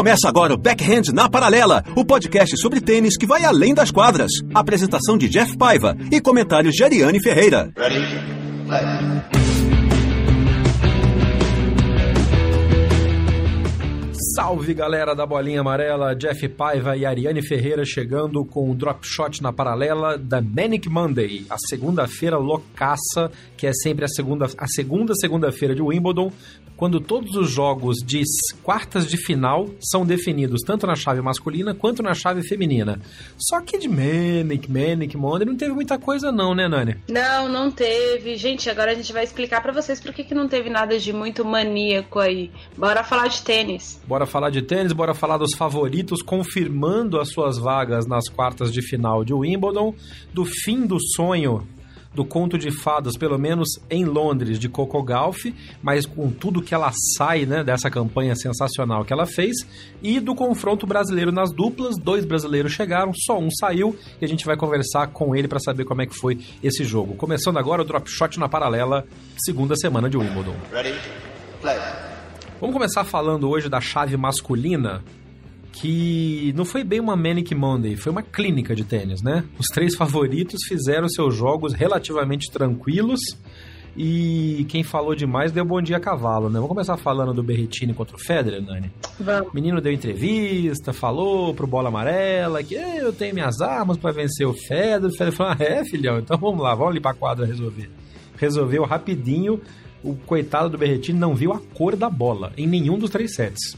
Começa agora o Backhand na Paralela, o podcast sobre tênis que vai além das quadras. Apresentação de Jeff Paiva e comentários de Ariane Ferreira. Ready? Salve galera da bolinha amarela, Jeff Paiva e Ariane Ferreira chegando com o drop shot na paralela da Manic Monday, a segunda-feira loucaça, que é sempre a segunda a segunda segunda-feira de Wimbledon, quando todos os jogos de quartas de final são definidos tanto na chave masculina quanto na chave feminina. Só que de Manic, Manic, Monday não teve muita coisa não, né, Nani? Não, não teve. Gente, agora a gente vai explicar para vocês por que, que não teve nada de muito maníaco aí. Bora falar de tênis. Bora falar de tênis, bora falar dos favoritos confirmando as suas vagas nas quartas de final de Wimbledon, do fim do sonho do conto de fadas, pelo menos em Londres, de Coco Gauff, mas com tudo que ela sai né, dessa campanha sensacional que ela fez, e do confronto brasileiro nas duplas. Dois brasileiros chegaram, só um saiu, e a gente vai conversar com ele para saber como é que foi esse jogo. Começando agora o Drop Shot na paralela, segunda semana de Wimbledon. Ready? Play. Vamos começar falando hoje da chave masculina, que não foi bem uma Manic Monday, foi uma clínica de tênis, né? Os três favoritos fizeram seus jogos relativamente tranquilos e quem falou demais deu bom dia a cavalo, né? Vamos começar falando do Berrettini contra o Federer, Nani? Vamos. O menino deu entrevista, falou pro Bola Amarela que eu tenho minhas armas para vencer o Federer. O Federer falou, ah, é, filhão? Então vamos lá, vamos ali pra quadra resolver. Resolveu rapidinho. O coitado do Berrettini não viu a cor da bola em nenhum dos três sets.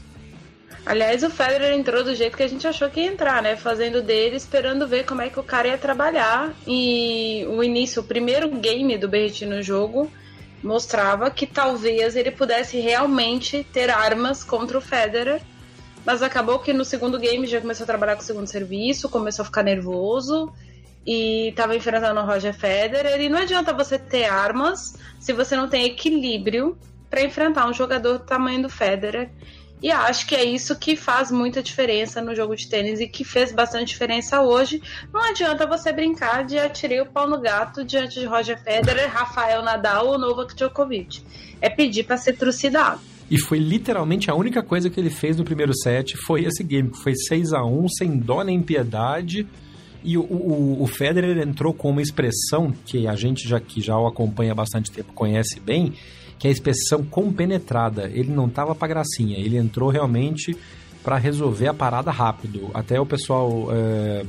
Aliás, o Federer entrou do jeito que a gente achou que ia entrar, né? Fazendo dele, esperando ver como é que o cara ia trabalhar. E o início, o primeiro game do Berrettini no jogo mostrava que talvez ele pudesse realmente ter armas contra o Federer. Mas acabou que no segundo game já começou a trabalhar com o segundo serviço, começou a ficar nervoso e estava enfrentando o Roger Federer. E não adianta você ter armas se você não tem equilíbrio para enfrentar um jogador do tamanho do Federer. E acho que é isso que faz muita diferença no jogo de tênis e que fez bastante diferença hoje. Não adianta você brincar de atirar o pau no gato diante de Roger Federer, Rafael Nadal ou Novak Djokovic. É pedir para ser trucidado. E foi literalmente a única coisa que ele fez no primeiro set foi esse game, foi 6 a 1 sem dó nem piedade. E o, o, o, Federer entrou com uma expressão que a gente já que já o acompanha há bastante tempo conhece bem, que é a expressão compenetrada. Ele não tava pra gracinha, ele entrou realmente para resolver a parada rápido. Até o pessoal é,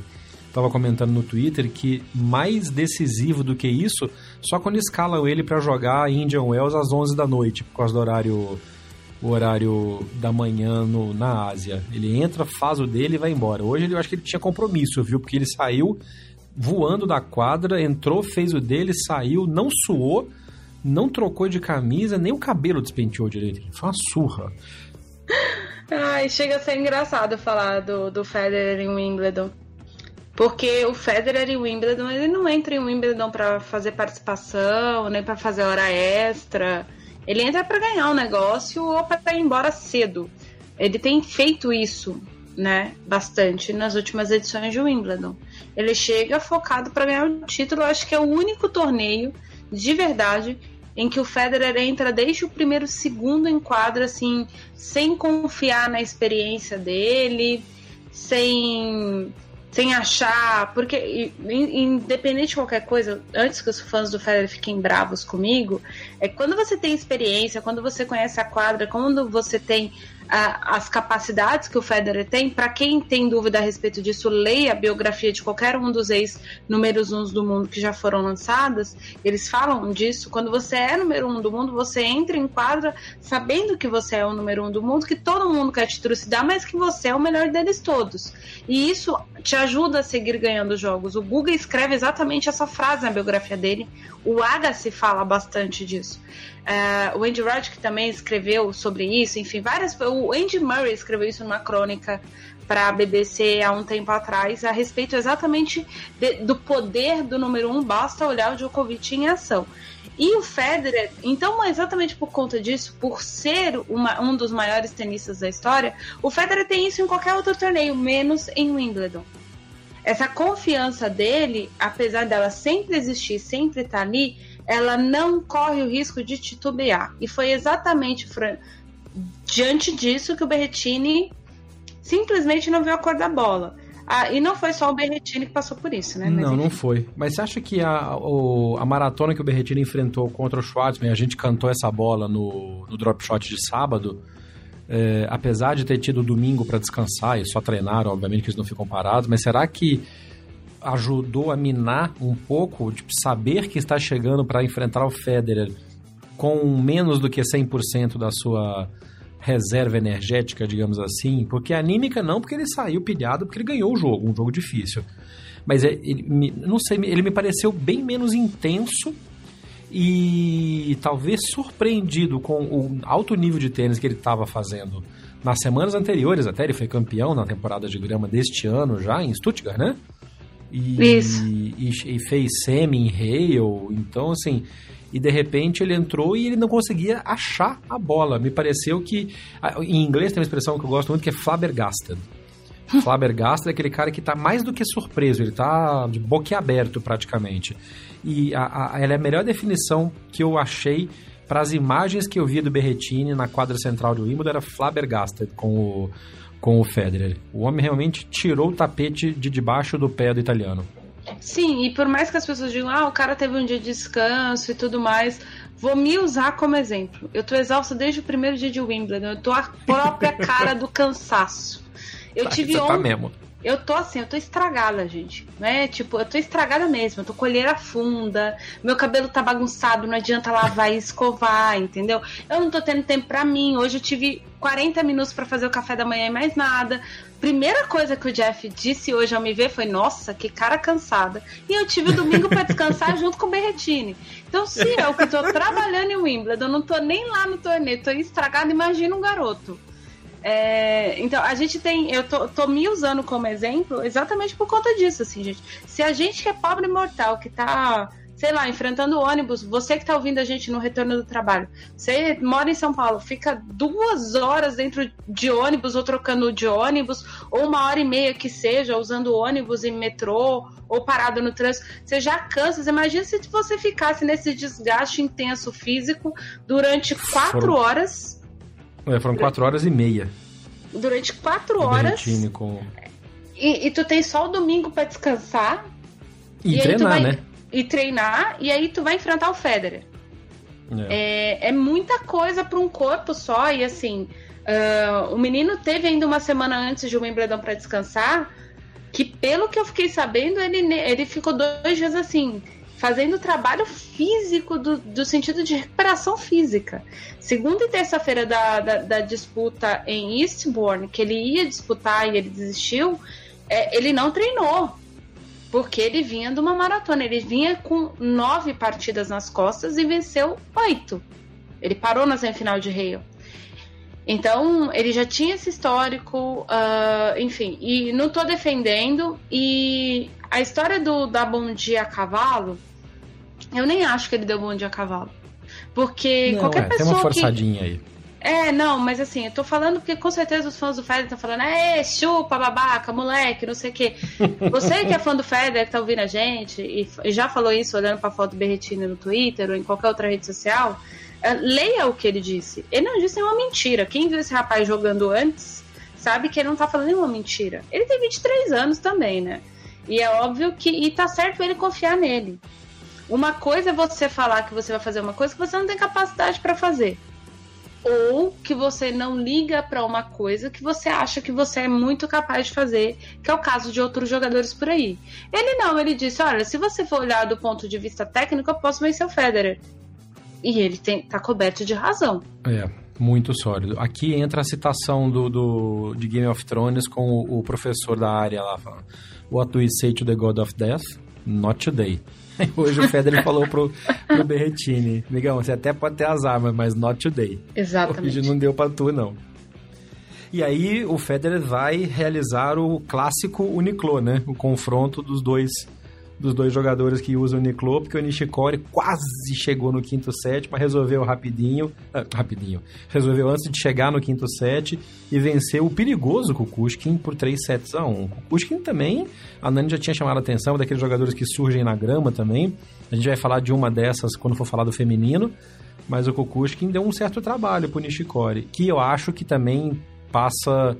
tava comentando no Twitter que mais decisivo do que isso, só quando escalam ele para jogar Indian Wells às 11 da noite, por causa do horário o horário da manhã no, na Ásia. Ele entra, faz o dele e vai embora. Hoje eu acho que ele tinha compromisso, viu? Porque ele saiu voando da quadra, entrou, fez o dele, saiu, não suou, não trocou de camisa, nem o cabelo despenteou direito. Foi uma surra. Ai, chega a ser engraçado falar do, do Federer em Wimbledon. Porque o Federer em Wimbledon, ele não entra em Wimbledon para fazer participação, nem para fazer hora extra. Ele entra para ganhar o um negócio ou para ir embora cedo. Ele tem feito isso, né, bastante nas últimas edições de Wimbledon. Ele chega focado para ganhar o título, acho que é o único torneio de verdade em que o Federer entra desde o primeiro segundo em quadra, assim, sem confiar na experiência dele, sem sem achar, porque independente de qualquer coisa, antes que os fãs do Federer fiquem bravos comigo, é quando você tem experiência, quando você conhece a quadra, quando você tem as capacidades que o Federer tem. Para quem tem dúvida a respeito disso, leia a biografia de qualquer um dos ex-números uns do mundo que já foram lançadas. Eles falam disso. Quando você é número um do mundo, você entra em quadra sabendo que você é o número um do mundo, que todo mundo quer te trucidar, mas que você é o melhor deles todos. E isso te ajuda a seguir ganhando jogos. O Guga escreve exatamente essa frase na biografia dele. O Agassi fala bastante disso. Uh, o Andy Roddick também escreveu sobre isso, enfim, várias. O Andy Murray escreveu isso numa crônica para a BBC há um tempo atrás a respeito exatamente de, do poder do número um. Basta olhar o Djokovic em ação. E o Federer, então, exatamente por conta disso, por ser uma, um dos maiores tenistas da história, o Federer tem isso em qualquer outro torneio, menos em Wimbledon. Essa confiança dele, apesar dela sempre existir, sempre estar tá ali, ela não corre o risco de titubear. E foi exatamente diante disso que o Berretini simplesmente não viu a cor da bola. Ah, e não foi só o Berretini que passou por isso, né? Mas, não, enfim. não foi. Mas você acha que a, o, a maratona que o Berretini enfrentou contra o Schwartzman, a gente cantou essa bola no, no drop shot de sábado, é, apesar de ter tido domingo para descansar e só treinar, obviamente que eles não ficam parados, mas será que ajudou a minar um pouco, tipo, saber que está chegando para enfrentar o Federer com menos do que 100% da sua reserva energética, digamos assim, porque anímica não, porque ele saiu pilhado, porque ele ganhou o jogo, um jogo difícil. Mas é, ele, não sei, ele me pareceu bem menos intenso e talvez surpreendido com o alto nível de tênis que ele estava fazendo nas semanas anteriores, até ele foi campeão na temporada de grama deste ano já em Stuttgart, né? E. E, e fez semi em Hale, então assim, e de repente ele entrou e ele não conseguia achar a bola. Me pareceu que. Em inglês tem uma expressão que eu gosto muito que é flabbergasted. flabbergasted é aquele cara que está mais do que surpreso, ele está de boquiaberto praticamente. E a, a, ela é a melhor definição que eu achei para as imagens que eu vi do Berretini na quadra central do Wimbledon era flabbergasted com o, com o Federer. O homem realmente tirou o tapete de debaixo do pé do italiano. Sim, e por mais que as pessoas digam, ah, o cara teve um dia de descanso e tudo mais, vou me usar como exemplo. Eu tô exausta desde o primeiro dia de Wimbledon, eu tô a própria cara do cansaço. Eu tá, tive Você tá mesmo. Eu tô assim, eu tô estragada, gente. Né? Tipo, eu tô estragada mesmo. Eu tô colheira funda, meu cabelo tá bagunçado, não adianta lavar e escovar, entendeu? Eu não tô tendo tempo pra mim. Hoje eu tive 40 minutos para fazer o café da manhã e mais nada. Primeira coisa que o Jeff disse hoje ao me ver foi: Nossa, que cara cansada. E eu tive o domingo para descansar junto com o Berretini. Então, se eu que tô trabalhando em Wimbledon, não tô nem lá no torneio, tô estragada, imagina um garoto. É, então, a gente tem. Eu tô, tô, me usando como exemplo exatamente por conta disso, assim, gente. Se a gente que é pobre mortal, que tá, sei lá, enfrentando ônibus, você que tá ouvindo a gente no retorno do trabalho, você mora em São Paulo, fica duas horas dentro de ônibus ou trocando de ônibus, ou uma hora e meia que seja, usando ônibus e metrô, ou parado no trânsito, você já cansa. Você imagina se você ficasse nesse desgaste intenso físico durante quatro Foram... horas é, foram quatro horas e meia. Durante quatro horas. Com... E, e, tu tem só o domingo para descansar. E, e treinar, vai, né? E treinar, e aí tu vai enfrentar o Federer. É, é, é muita coisa para um corpo só, e assim. Uh, o menino teve ainda uma semana antes de o Wimbledon para descansar, que pelo que eu fiquei sabendo, ele, ele ficou dois dias assim, fazendo trabalho físico do, do sentido de recuperação física. Segunda e terça-feira da, da, da, disputa em Eastbourne, que ele ia disputar e ele desistiu, é, ele não treinou. Porque ele vinha de uma maratona. Ele vinha com nove partidas nas costas e venceu oito. Ele parou na semifinal de Rio. Então, ele já tinha esse histórico, uh, enfim, e não tô defendendo. E a história do dar bom dia a cavalo, eu nem acho que ele deu bom dia a cavalo. Porque não, qualquer é, pessoa. Tem uma forçadinha que... aí. É, não, mas assim, eu tô falando porque com certeza os fãs do Federer estão falando, é, chupa, babaca, moleque, não sei o quê. Você que é fã do Federer, que tá ouvindo a gente, e, e já falou isso olhando pra foto do Berretini no Twitter ou em qualquer outra rede social, é, leia o que ele disse. Ele não disse nenhuma mentira. Quem viu esse rapaz jogando antes sabe que ele não tá falando nenhuma mentira. Ele tem 23 anos também, né? E é óbvio que. E tá certo ele confiar nele. Uma coisa é você falar que você vai fazer uma coisa que você não tem capacidade para fazer. ou que você não liga para uma coisa que você acha que você é muito capaz de fazer, que é o caso de outros jogadores por aí. Ele não, ele disse: olha, se você for olhar do ponto de vista técnico, eu posso vencer o Federer. E ele tem, tá coberto de razão. É, muito sólido. Aqui entra a citação do, do de Game of Thrones com o, o professor da área lá falando: What do we say to the God of Death? Not today. Hoje o Federer falou pro, pro Berretini, Migão, você até pode ter as armas, mas not today. Exatamente. Hoje não deu pra tu, não. E aí o Federer vai realizar o clássico Uniclo, né? O confronto dos dois dos dois jogadores que usam o Niclo, porque o Nishikori quase chegou no quinto set, mas resolveu rapidinho, ah, rapidinho, resolveu antes de chegar no quinto set e venceu o perigoso Kukushkin por 3 sets a 1. Kukushkin também, a Nani já tinha chamado a atenção, daqueles jogadores que surgem na grama também. A gente vai falar de uma dessas quando for falar do feminino, mas o Kukushkin deu um certo trabalho pro Nishikori, que eu acho que também passa...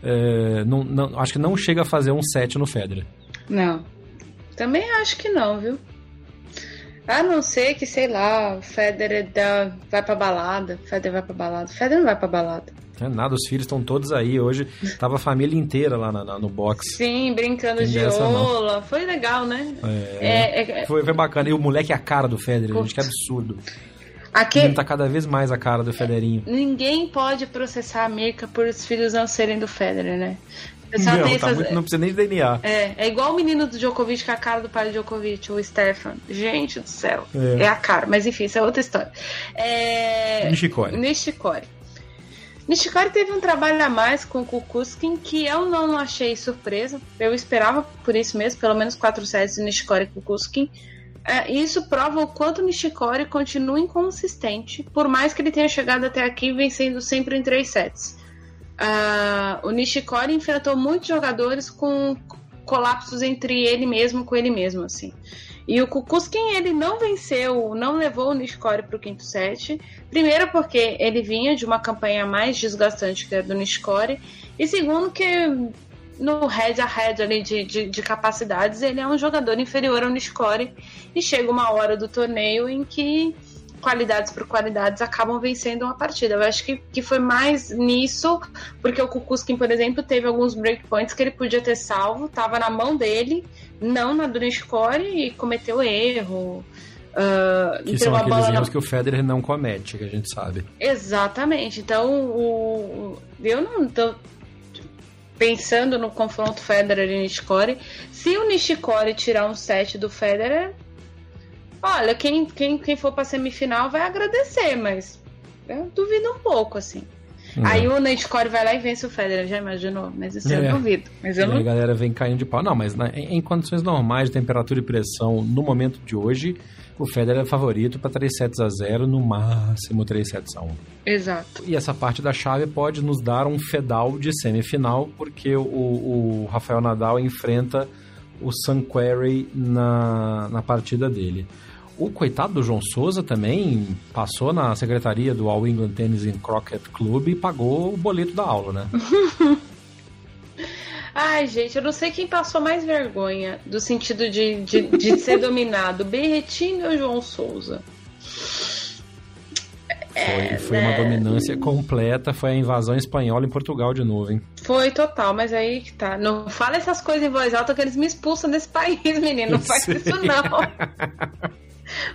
É, não, não, acho que não chega a fazer um set no Federer. Não, também acho que não, viu? A não ser que, sei lá, o Federer dá, vai pra balada. Federer vai pra balada. Federer não vai pra balada. É nada, os filhos estão todos aí. Hoje tava a família inteira lá na, na, no box. Sim, brincando Tem de ola. Foi legal, né? É, é, é, foi, foi bacana. E o moleque é a cara do Federer, gente, que absurdo. Aqui... Ele tá cada vez mais a cara do Federinho. Ninguém pode processar a Mirka por os filhos não serem do Federer, né? Não, tá muito, não precisa nem de DNA. É, é igual o menino do Djokovic com a cara do pai do Djokovic, o Stefan. Gente do céu. É, é a cara. Mas enfim, isso é outra história. É... Nishikori. Nishikori. Nishikori teve um trabalho a mais com o Kukuskin que eu não achei surpresa. Eu esperava por isso mesmo, pelo menos quatro sets de Nishikori e Kukuskin. É, isso prova o quanto o Nishikori continua inconsistente, por mais que ele tenha chegado até aqui vencendo sempre em três sets. Uh, o Nishikori enfrentou muitos jogadores com colapsos entre ele mesmo com ele mesmo, assim. E o Kukuskin, ele não venceu, não levou o Nishikori para o quinto set. Primeiro porque ele vinha de uma campanha mais desgastante que a do Nishikori. E segundo que no head a head ali de, de, de, capacidades, ele é um jogador inferior ao Nishikori. E chega uma hora do torneio em que qualidades por qualidades acabam vencendo uma partida. Eu acho que, que foi mais nisso, porque o Kukuskin, por exemplo, teve alguns breakpoints que ele podia ter salvo, tava na mão dele, não na do Nishikori, e cometeu erro. Uh, que são aqueles erros na... que o Federer não comete, que a gente sabe. Exatamente. Então, o, eu não tô pensando no confronto Federer e Nishikori. Se o Nishikori tirar um set do Federer, Olha, quem, quem, quem for pra semifinal vai agradecer, mas eu duvido um pouco, assim. Uhum. Aí o Nate vai lá e vence o Federer, já imaginou? Mas isso é. eu duvido. Mas eu não... a galera vem caindo de pau. Não, mas né, em, em, condições normais de temperatura e pressão, no momento de hoje, o Federer é favorito para 3 sets a 0, no máximo 3 sets a 1. Exato. E essa parte da chave pode nos dar um fedal de semifinal, porque o, o Rafael Nadal enfrenta o Sam Querrey na, na partida dele. O coitado do João Souza também passou na secretaria do All England Tennis and Croquet Club e pagou o boleto da aula, né? Ai, gente, eu não sei quem passou mais vergonha do sentido de, de, de ser dominado, Berretini ou João Souza? É, foi, foi né? uma dominância completa, foi a invasão espanhola em Portugal de novo, hein? Foi total, mas aí que tá. Não fala essas coisas em voz alta que eles me expulsam desse país, menino. Não faz isso, não.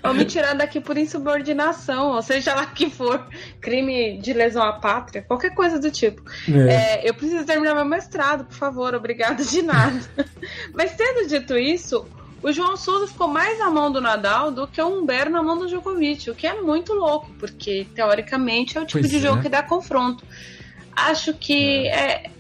Vão me tirar daqui por insubordinação, ou seja lá que for, crime de lesão à pátria, qualquer coisa do tipo. É. É, eu preciso terminar meu mestrado, por favor, obrigado de nada. Mas tendo dito isso, o João Souza ficou mais na mão do Nadal do que o Humber na mão do Djokovic, o que é muito louco, porque teoricamente é o tipo pois de jogo é. que dá confronto. Acho que é. é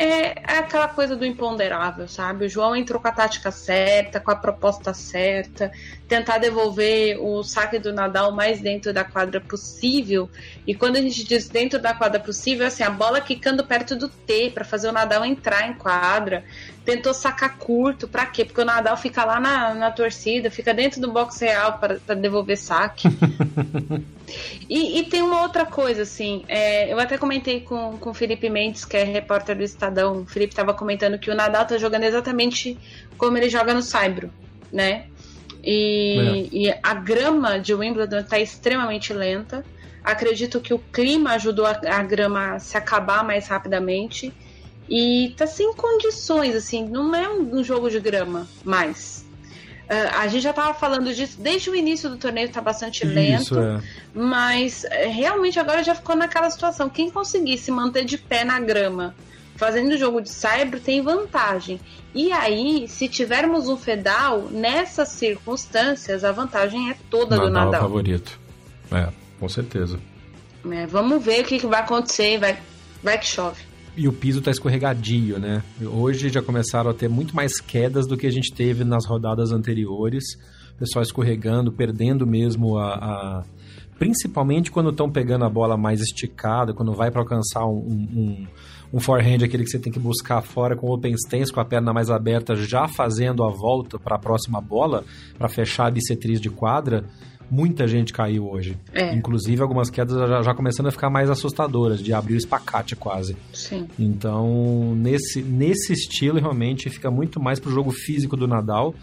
é, é aquela coisa do imponderável, sabe? O João entrou com a tática certa, com a proposta certa, tentar devolver o saque do Nadal mais dentro da quadra possível. E quando a gente diz dentro da quadra possível, assim, a bola quicando perto do T para fazer o Nadal entrar em quadra. Tentou sacar curto, para quê? Porque o Nadal fica lá na, na torcida, fica dentro do box real para devolver saque. E, e, tem uma outra coisa, assim, é, eu até comentei com, com o Felipe Mendes, que é repórter do Estadão. O Felipe estava comentando que o Nadal tá jogando exatamente como ele joga no Saibro, né? E, é. e, a grama de Wimbledon está extremamente lenta. Acredito que o clima ajudou a, a grama a se acabar mais rapidamente. E tá sem condições, assim, não é um, jogo de grama mais. Uh, a gente já tava falando disso desde o início do torneio, tá bastante lento. Isso, é. Mas é, realmente agora já ficou naquela situação. Quem conseguir se manter de pé na grama fazendo jogo de cyber tem vantagem. E aí, se tivermos um Fedal, nessas circunstâncias, a vantagem é toda Nadal do Nadal. É favorito. É, com certeza. É, vamos ver o que, que vai acontecer, vai, vai que chove. E o piso tá escorregadio, né? Hoje já começaram a ter muito mais quedas do que a gente teve nas rodadas anteriores. O pessoal escorregando, perdendo mesmo a, a principalmente quando estão pegando a bola mais esticada, quando vai para alcançar um, um, um forehand, aquele que você tem que buscar fora com open stance, com a perna mais aberta, já fazendo a volta para a próxima bola, para fechar a bissetriz de quadra, muita gente caiu hoje. É. Inclusive, algumas quedas já, já, começando a ficar mais assustadoras, de abrir o espacate quase. Sim. Então, nesse, nesse estilo, realmente, fica muito mais pro jogo físico do Nadal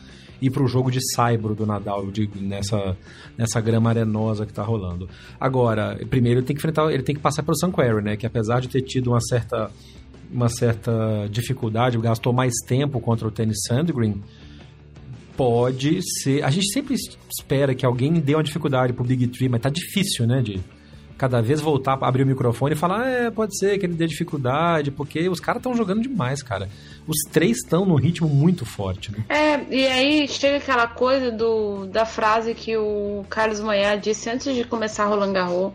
e para o jogo de saibro do Nadal, nessa, nessa grama arenosa que está rolando. Agora, primeiro ele tem que enfrentar, ele tem que passar pelo Sanquary, né? Que apesar de ter tido uma certa, uma certa dificuldade, gastou mais tempo contra o Tennis Sandgren, pode ser. A gente sempre espera que alguém dê uma dificuldade pro Big Tree, mas tá difícil, né? De cada vez voltar, abrir o microfone e falar, é, pode ser que ele dê dificuldade, porque os caras estão jogando demais, cara. Os três estão num ritmo muito forte, né? É, e aí chega aquela coisa do, da frase que o Carlos Moyá disse antes de começar Roland Garros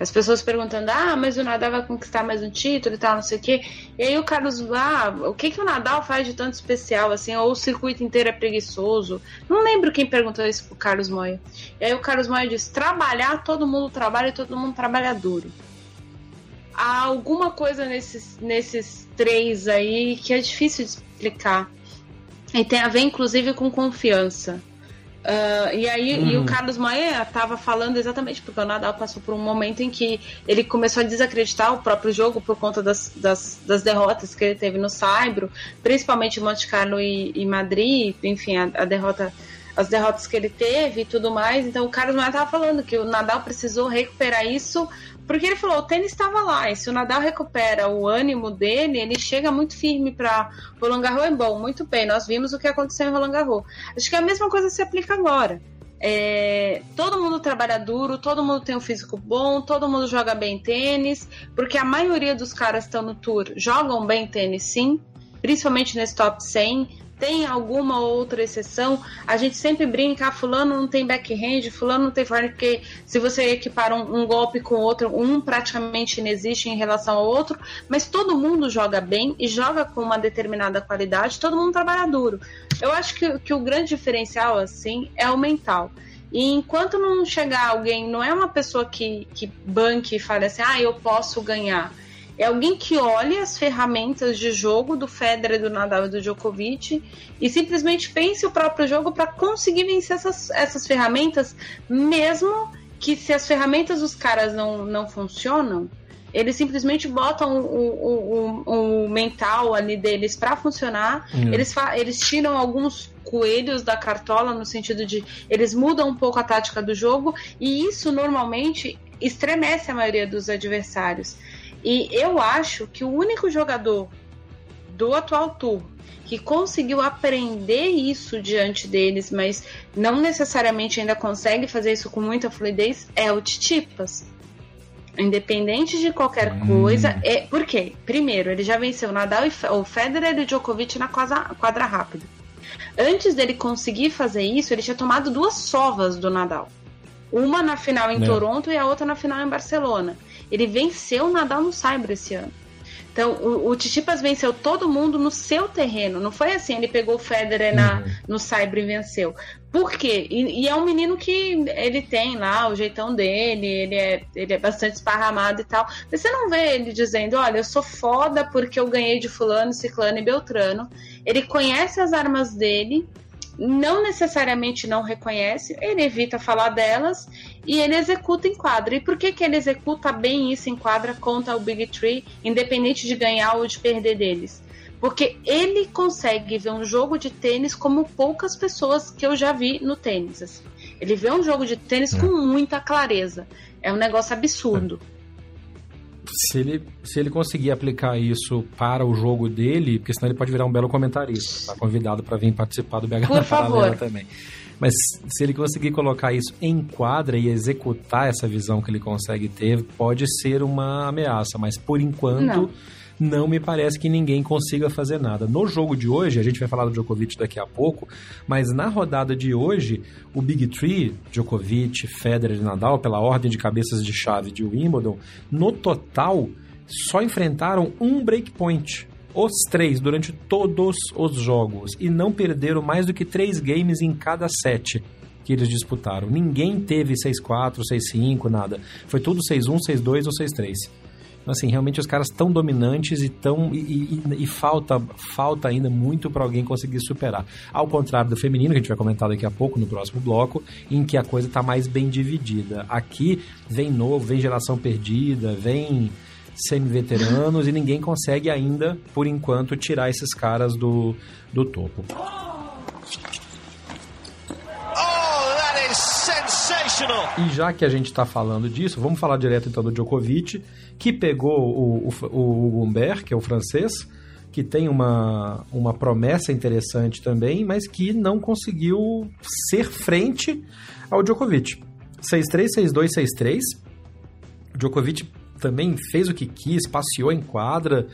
as pessoas perguntando, ah, mas o Nadal vai conquistar mais um título e tal, não sei o quê. E aí o Carlos, ah, o que, que o Nadal faz de tanto especial, assim, ou o circuito inteiro é preguiçoso? Não lembro quem perguntou isso pro Carlos Moia. E aí o Carlos Moia disse, trabalhar, todo mundo trabalha e todo mundo trabalha duro. Há alguma coisa nesses, nesses três aí que é difícil de explicar. E tem a ver, inclusive, com confiança. Uh, e aí uhum. e o uhum. Carlos Maia estava falando exatamente porque o Nadal passou por um momento em que ele começou a desacreditar o próprio jogo por conta das, das, das derrotas que ele teve no Saibro, principalmente Monte Carlo e, e Madrid, enfim, a, a derrota as derrotas que ele teve e tudo mais. Então o Carlos Maia estava falando que o Nadal precisou recuperar isso porque ele falou, o tênis estava lá, e se o Nadal recupera o ânimo dele, ele chega muito firme para Roland Garros é bom, muito bem, nós vimos o que aconteceu em Roland Garros. Acho que a mesma coisa se aplica agora. É, todo mundo trabalha duro, todo mundo tem um físico bom, todo mundo joga bem tênis, porque a maioria dos caras que estão no tour jogam bem tênis sim, principalmente nesse top 100, tem alguma outra exceção, a gente sempre brinca, ah, fulano não tem backhand, fulano não tem forehand, porque se você equipar um, um, golpe com outro, um praticamente inexiste em relação ao outro, mas todo mundo joga bem e joga com uma determinada qualidade, todo mundo trabalha duro. Eu acho que, que o grande diferencial, assim, é o mental. E enquanto não chegar alguém, não é uma pessoa que, que banque e fale assim, ah, eu posso ganhar é alguém que olhe as ferramentas de jogo do Federer, do Nadal e do Djokovic e simplesmente pense o próprio jogo para conseguir vencer essas, essas ferramentas, mesmo que se as ferramentas dos caras não, não funcionam, eles simplesmente botam o, o, o, o mental ali deles para funcionar. Hum. Eles, eles tiram alguns coelhos da cartola no sentido de eles mudam um pouco a tática do jogo e isso normalmente estremece a maioria dos adversários. E eu acho que o único jogador do atual tour que conseguiu aprender isso diante deles, mas não necessariamente ainda consegue fazer isso com muita fluidez, é o Titipas. Independente de qualquer hum. coisa, é por quê? Primeiro, ele já venceu o Nadal e o Federer e o Djokovic na quadra, quadra rápida. Antes dele conseguir fazer isso, ele tinha tomado duas sovas do Nadal. Uma na final em é. Toronto e a outra na final em Barcelona. Ele venceu o Nadal no Saibro esse ano. Então, o, o Titipas venceu todo mundo no seu terreno. Não foi assim, ele pegou o Federer na, uhum. no Saibro e venceu. Por quê? E, e, é um menino que ele tem lá o jeitão dele, ele é, ele é bastante esparramado e tal. Mas você não vê ele dizendo, olha, eu sou foda porque eu ganhei de fulano, ciclano e beltrano. Ele conhece as armas dele, não necessariamente não reconhece, ele evita falar delas e ele executa em quadra. E por que, que ele executa bem isso em quadra contra o Big Tree, independente de ganhar ou de perder deles? Porque ele consegue ver um jogo de tênis como poucas pessoas que eu já vi no tênis. Assim. Ele vê um jogo de tênis é. com muita clareza. É um negócio absurdo. É. Se ele, se ele conseguir aplicar isso para o jogo dele, porque senão ele pode virar um belo comentarista. Tá convidado para vir participar do BH Por favor. também. Mas se ele conseguir colocar isso em quadra e executar essa visão que ele consegue ter, pode ser uma ameaça. Mas por enquanto. Não não me parece que ninguém consiga fazer nada. No jogo de hoje, a gente vai falar do Djokovic daqui a pouco, mas na rodada de hoje, o Big Three, Djokovic, Federer e Nadal, pela ordem de cabeças de chave de Wimbledon, no total só enfrentaram um breakpoint. Os três durante todos os jogos e não perderam mais do que três games em cada set que eles disputaram. Ninguém teve 6-4, 6-5, nada. Foi tudo 6-1, 6-2 ou 6-3. Então, assim, realmente os caras tão dominantes e tão. E, e, e falta, falta ainda muito para alguém conseguir superar. Ao contrário do feminino, que a gente vai comentar daqui a pouco no próximo bloco, em que a coisa está mais bem dividida. Aqui vem novo, vem geração perdida, vem semi-veteranos e ninguém consegue ainda, por enquanto, tirar esses caras do, do topo. E já que a gente está falando disso, vamos falar direto então do Djokovic, que pegou o, o, o Humbert, que é o francês, que tem uma, uma promessa interessante também, mas que não conseguiu ser frente ao Djokovic. 6-3, 6-2, 6-3. Djokovic também fez o que quis, passeou em quadra,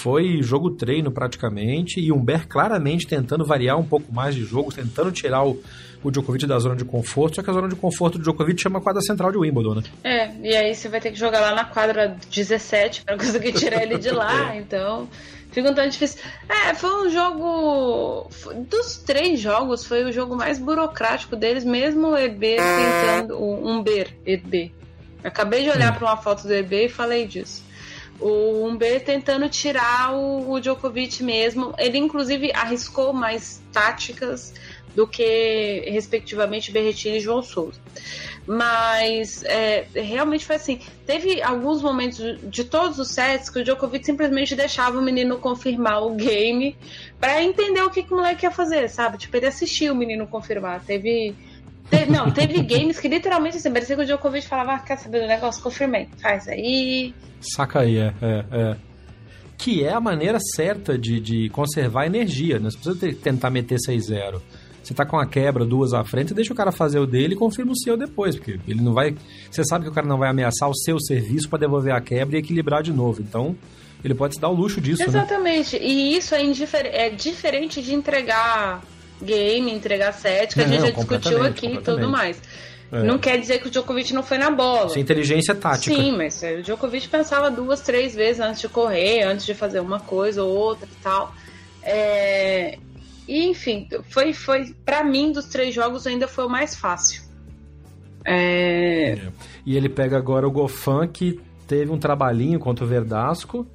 foi jogo treino praticamente, e Humbert claramente tentando variar um pouco mais de jogo, tentando tirar o, o Djokovic da zona de conforto, só que a zona de conforto do Djokovic chama a quadra central de Wimbledon, né? É, e aí você vai ter que jogar lá na quadra 17 para conseguir tirar ele de lá, então fica um tanto difícil. É, foi um jogo. Dos três jogos, foi o jogo mais burocrático deles, mesmo o EB tentando. Um Ber, EB. Acabei de olhar hum. para uma foto do EB e falei disso. O Umber tentando tirar o, o Djokovic mesmo. Ele, inclusive, arriscou mais táticas do que, respectivamente, Berretini e João Souza. Mas é, realmente foi assim. Teve alguns momentos de todos os sets que o Djokovic simplesmente deixava o menino confirmar o game para entender o que, que o moleque ia fazer, sabe? Tipo, ele assistia o menino confirmar. Teve. teve não, teve games que literalmente assim, parecia que o Djokovic falava: ah, quer saber do negócio? Confirmei, faz aí. Saca aí, é, é, é que é a maneira certa de, de conservar energia. Né? precisa tentar meter 6-0. Você tá com a quebra, duas à frente, deixa o cara fazer o dele e confirma o seu depois, porque ele não vai. Você sabe que o cara não vai ameaçar o seu serviço para devolver a quebra e equilibrar de novo. Então, ele pode se dar o luxo disso. Né? Exatamente. Né? E isso é, é diferente de entregar game, entregar set, que a gente já discutiu aqui e tudo mais. É. Não quer dizer que o Djokovic não foi na bola. Isso é inteligência tática. Sim, mas o Djokovic pensava duas, três vezes antes de correr, antes de fazer uma coisa ou outra e tal. É... E, enfim, foi, foi para mim, dos três jogos, ainda foi o mais fácil. É... É. E ele pega agora o Gofan, que teve um trabalhinho contra o Verdasco.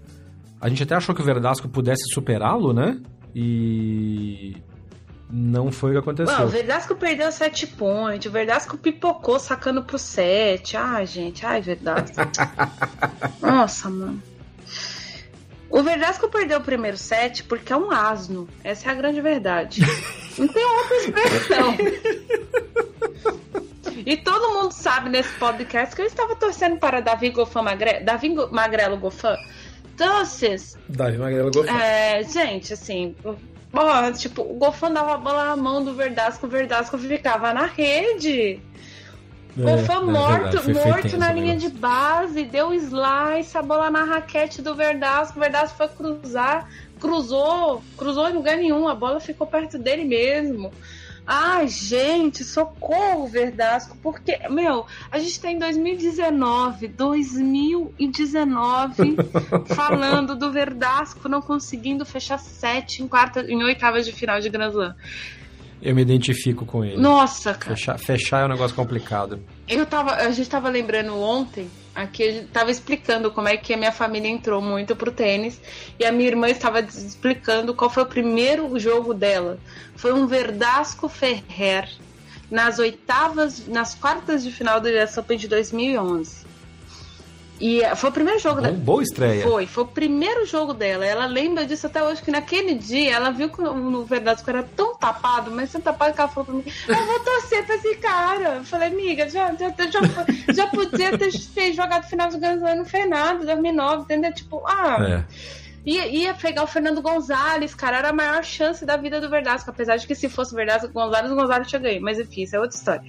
A gente até achou que o Verdasco pudesse superá-lo, né? E não foi o que aconteceu. Não, o Verdasco perdeu sete pontos, o Verdasco pipocou sacando pro sete. Ai, gente, ai, Verdasco. Nossa, mano. O Verdasco perdeu o primeiro set porque é um asno. Essa é a grande verdade. Não tem outra expressão. E todo mundo sabe nesse podcast que eu estava torcendo para Davi Gofan Magre... Davi Magrelo Gofan. Doces. Davi Magrelo Gofan. É, gente, assim, tipo, o Gofan dava a bola na mão do Verdasco, o Verdasco ficava na rede. É, foi é morto, morto na linha de base, deu slice, a bola na raquete do Verdasco, o Verdasco foi cruzar, cruzou, cruzou em lugar nenhum, a bola ficou perto dele mesmo. Ai, gente, socorro, Verdasco, porque, meu, a gente tá em 2019, 2019, falando do Verdasco não conseguindo fechar sete em quarta, em oitavas de final de Grand Slam. Eu me identifico com ele. Nossa, cara. Fechar, fechar é um negócio complicado. Eu tava, a gente tava lembrando ontem, aqui gente tava explicando como é que a minha família entrou muito pro tênis e a minha irmã estava explicando qual foi o primeiro jogo dela. Foi um Verdasco Ferrer nas oitavas, nas quartas de final do US Open de 2011. E foi o primeiro jogo dela. Boa estreia. Foi, foi o primeiro jogo dela. Ela lembra disso até hoje, que naquele dia ela viu que no Verdasco era tão tapado, mas tão tapado que ela falou pra mim: Eu vou torcer pra esse cara. Eu falei, amiga, já, já, já, já podia ter, ter jogado final de Guns não fez nada, 2009, entendeu? Tipo, ah. É. Ia, ia pegar o Fernando Gonzalez, cara, era a maior chance da vida do Verdasco, apesar de que se fosse Verdasco Gonzalez, o Gonzalez tinha ganho, mas enfim, isso é outra história.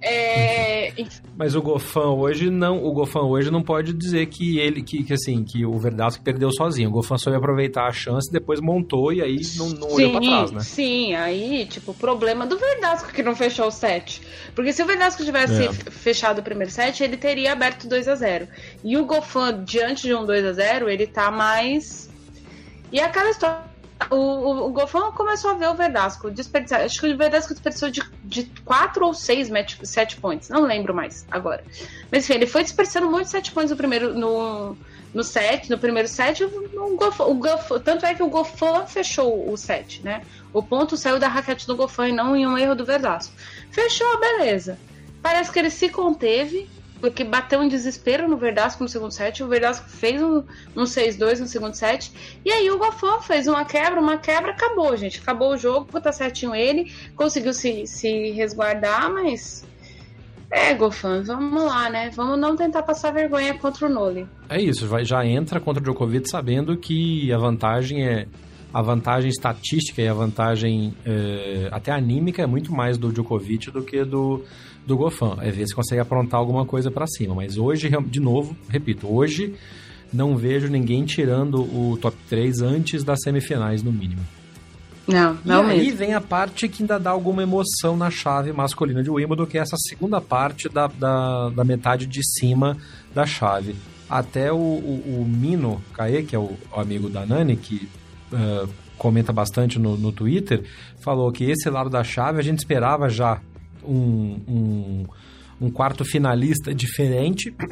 É... Mas o Gofan hoje não, o Gofan hoje não pode dizer que ele, que, que assim, que o Verdasco perdeu sozinho, o Gofan soube aproveitar a chance, depois montou e aí não, não sim, olhou pra trás, né? Sim, aí, tipo, o problema do Verdasco que não fechou o set, porque se o Verdasco tivesse é. fechado o primeiro set, ele teria aberto 2 a 0 e o Gofan, diante de um 2 a 0 ele tá mais e aquela história. O, o, o começou a ver o Verdasco desperdiçar. Acho que o Verdasco desperdiçou de, de quatro ou seis match, set points. Não lembro mais agora. Mas enfim, ele foi desperdiçando um monte de points no primeiro. No, no set, no primeiro set, o, o, tanto é que o Gofan fechou o set, né? O ponto saiu da raquete do Gofan e não em um erro do Verdasco. Fechou, beleza. Parece que ele se conteve, porque bateu um desespero no Verdasco no segundo set. O Verdasco fez um, um 6-2 no segundo set. E aí o Gofão fez uma quebra, uma quebra, acabou, gente. Acabou o jogo, tá certinho ele, conseguiu se, se resguardar, mas. É, Gofan, vamos lá, né? Vamos não tentar passar vergonha contra o Nole. É isso, vai, já entra contra o Djokovic sabendo que a vantagem é. A vantagem estatística e a vantagem é, até anímica é muito mais do Djokovic do que do, do Gofan. É ver se consegue aprontar alguma coisa para cima. Mas hoje, de novo, repito, hoje não vejo ninguém tirando o top 3 antes das semifinais, no mínimo. Não, não e aí mesmo. vem a parte que ainda dá alguma emoção na chave masculina de Wimbledon, que é essa segunda parte da, da, da metade de cima da chave. Até o, o, o Mino Kae, que é o, o, amigo da Nani, que uh, comenta bastante no, no Twitter, falou que esse lado da chave a gente esperava já um, um, um quarto finalista diferente.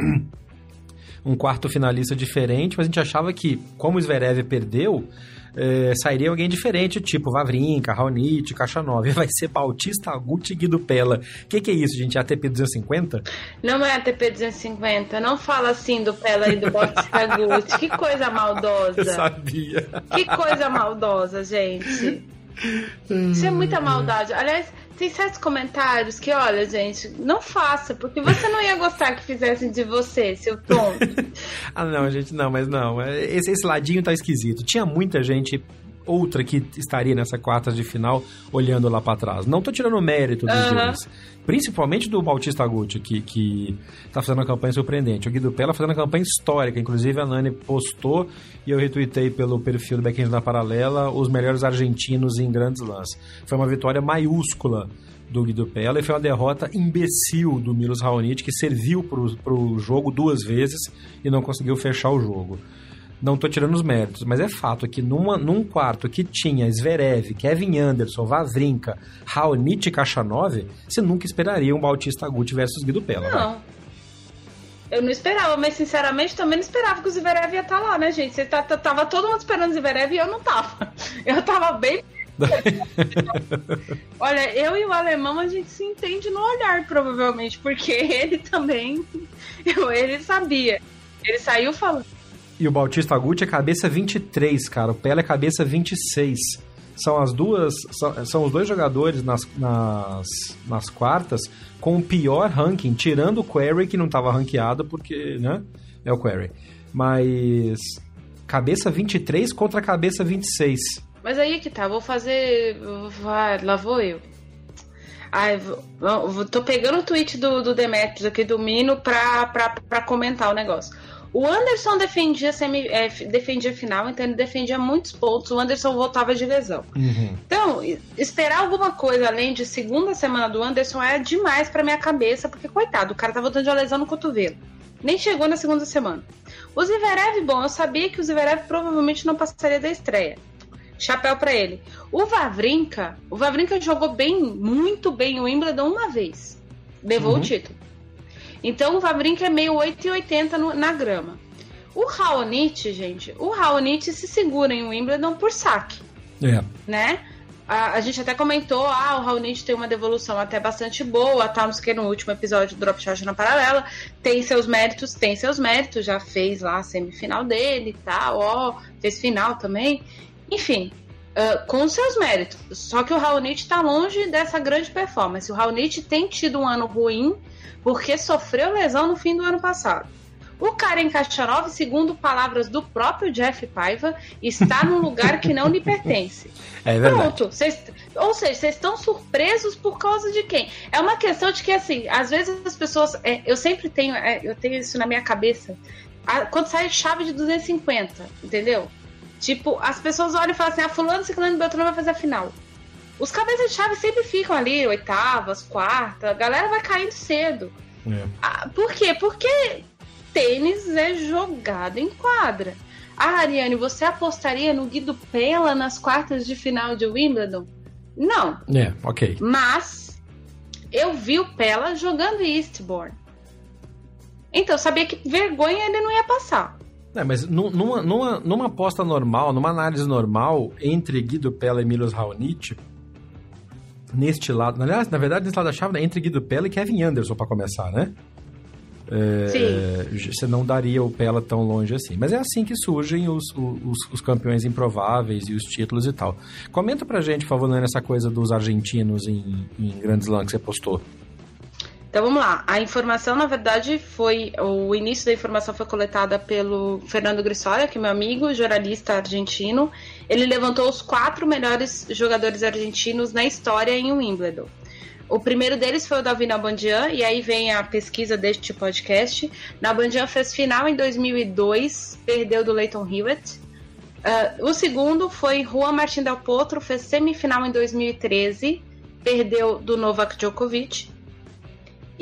um quarto finalista diferente, mas a gente achava que, como o Zverev perdeu, é, sairia alguém diferente, tipo Vavrinka, Raonic, Caixa 9. Vai ser Bautista, Agut e Guido Pella. O que, que, é isso, gente? É ATP 250? Não é ATP 250. Não fala assim do Pella e do Bautista Agut. Que coisa maldosa. Eu sabia. Que coisa maldosa, gente. Isso é muita maldade. Aliás, tem certos comentários que, olha, gente, não faça, porque você não ia gostar que fizessem de você, seu tonto. ah, não, gente, não, mas não. Esse, esse ladinho tá esquisito. Tinha muita gente outra que estaria nessa quarta de final olhando lá para trás. Não tô tirando o mérito dos uhum. dois. Principalmente do Bautista Gucci, que, que tá fazendo uma campanha surpreendente. O Guido Pella fazendo uma campanha histórica. Inclusive, a Nani postou e eu retuitei pelo perfil do Backhand na Paralela os melhores argentinos em grandes lances. Foi uma vitória maiúscula do Guido Pella e foi uma derrota imbecil do Milos Raonic, que serviu pro, pro jogo duas vezes e não conseguiu fechar o jogo. Não tô tirando os méritos, mas é fato que numa, num quarto que tinha Zverev, Kevin Anderson, Vavrinka, Raonic e Kachanov, você nunca esperaria um Bautista Agut versus Guido Pella. Não. Vai. Eu não esperava, mas sinceramente também não esperava que o Zverev ia estar tá lá, né, gente? Você tá, tá, tava todo mundo esperando o Zverev e eu não tava. Eu tava bem Olha, eu e o alemão a gente se entende no olhar, provavelmente, porque ele também. Ele sabia. Ele saiu falando. E o Bautista Agut é cabeça 23, cara. O Pele é cabeça 26. São as duas. São, são os dois jogadores nas, nas, nas quartas com o pior ranking, tirando o Query, que não estava ranqueado, porque, né? É o Query. Mas. Cabeça 23 contra cabeça 26. Mas aí que tá, vou fazer. Vai, lá vou eu. Ai, vou, tô pegando o tweet do, do Demetrius aqui do Mino pra, pra, pra comentar o negócio. O Anderson defendia, semi, é, defendia final, então ele defendia muitos pontos. O Anderson voltava de lesão. Uhum. Então, esperar alguma coisa além de segunda semana do Anderson é demais para minha cabeça, porque, coitado, o cara tá voltando de uma lesão no cotovelo. Nem chegou na segunda semana. O Zverev, bom, eu sabia que o Zverev provavelmente não passaria da estreia. Chapéu para ele. O Vavrinka, o Vavrinka jogou bem, muito bem o Wimbledon uma vez. Levou uhum. o título. Então o Vavrinka é meio 8,80 na grama. O Raonic, gente, o Raonic se segura em Wimbledon por saque. É. Né? a, a, gente até comentou, ah, o Raonic tem uma devolução até bastante boa, tal, não sei que no último episódio do Drop Shot na Paralela, tem seus méritos, tem seus méritos, já fez lá a semifinal dele e tal, ó, fez final também. Enfim, uh, com seus méritos. Só que o Raonic tá longe dessa grande performance. O Raonic tem tido um ano ruim porque sofreu lesão no fim do ano passado. O Karen Kachanov, segundo palavras do próprio Jeff Paiva, está num lugar que não lhe pertence. É verdade. Pronto. Cês, ou seja, vocês estão surpresos por causa de quem? É uma questão de que, assim, às vezes as pessoas. É, eu sempre tenho. É, eu tenho isso na minha cabeça. A, quando sai chave de 250, entendeu? Tipo, as pessoas olham e falam assim: ah, Fulano, Ciclano e Beltrano vai fazer a final. Os cabeças de chave sempre ficam ali, oitavas, quartas, a galera vai caindo cedo. É. Ah, por quê? Porque tênis é jogado em quadra. Ah, Ariane, você apostaria no Guido Pella nas quartas de final de Wimbledon? Não. É, ok. Mas eu vi o Pella jogando Eastbourne. Então eu sabia que vergonha ele não ia passar. É, mas numa, numa, numa aposta normal, numa análise normal entre Guido Pella e Milos Raonic, neste lado, aliás, na verdade, nesse lado da chave, né, entre Guido Pella e Kevin Anderson para começar, né? É, você não daria o Pela tão longe assim. Mas é assim que surgem os, os, os, campeões improváveis e os títulos e tal. Comenta pra gente, por favor, Nani, essa coisa dos argentinos em, em Grand Slam que você postou. Então vamos lá. A informação, na verdade, foi. O início da informação foi coletada pelo Fernando Grissoia, que é meu amigo, jornalista argentino. Ele levantou os quatro melhores jogadores argentinos na história em Wimbledon. O primeiro deles foi o Davi Nabandian, e aí vem a pesquisa deste podcast. Nabandian fez final em 2002, perdeu do Leighton Hewitt. Uh, o segundo foi Juan Martín Del Potro, fez semifinal em 2013, perdeu do Novak Djokovic.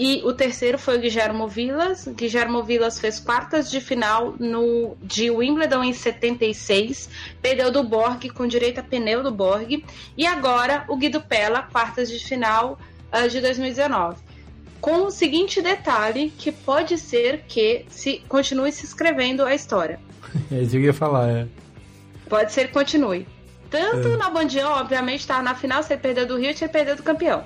E o terceiro foi o Guilhermo Vilas. Guilhermo Vilas fez quartas de final no de Wimbledon em 76, perdeu do Borg com direito a pneu do Borg. E agora o Guido Pella, quartas de final uh, de 2019. Com o seguinte detalhe, que pode ser que se continue se escrevendo a história. É isso que eu ia falar, é. Pode ser que continue. Tanto é. na Bandião, obviamente, tá na final, você perdeu do Rio, você perdeu do campeão.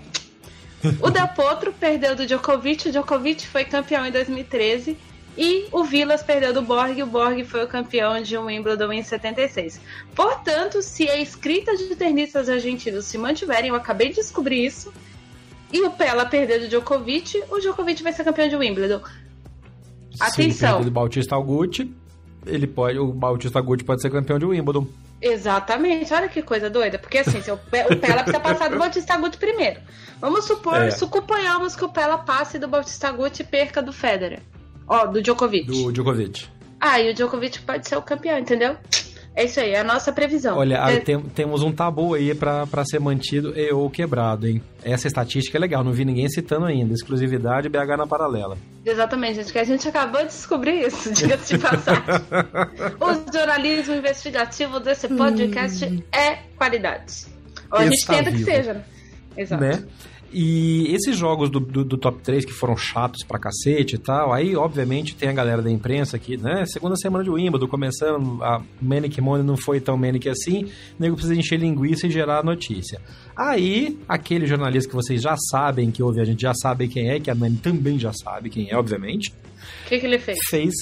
O Del Potro perdeu do Djokovic, o Djokovic foi campeão em 2013 e o Vilas perdeu do Borg, o Borg foi o campeão de um Wimbledon em 76. Portanto, se a escrita de tenistas argentinos se mantiverem, eu acabei de descobrir isso, e o Pella perder do Djokovic, o Djokovic vai ser campeão de Wimbledon. Atenção. Se do Bautista Agut, ele pode, o Bautista Agut pode ser campeão de Wimbledon. Exatamente, olha que coisa doida. Porque assim, o, o Pella precisa passar do Bautista Agut primeiro. Vamos supor, é. suponhamos que o Pella passe do Bautista Agut e perca do Federer. Ó, do Djokovic. Do Djokovic. Ah, e o Djokovic pode ser o campeão, entendeu? É isso aí, é a nossa previsão. Olha, é... tem, temos um tabu aí para ser mantido e ou quebrado, hein? Essa estatística é legal, não vi ninguém citando ainda. Exclusividade BH na paralela. Exatamente, gente, que a gente acabou de descobrir isso, diga-se de passagem. o jornalismo investigativo desse podcast hum. é qualidade. Ou a gente tenta que seja, né? Exato. Né? E esses jogos do, do, do, top 3 que foram chatos pra cacete e tal, aí obviamente tem a galera da imprensa que, né, segunda semana de Wimbledon, começando, a Manic Money não foi tão manic assim, o nego precisa encher linguiça e gerar a notícia. Aí, aquele jornalista que vocês já sabem que ouve, a gente já sabe quem é, que a Nani também já sabe quem é, obviamente. O que, que ele fez? Fez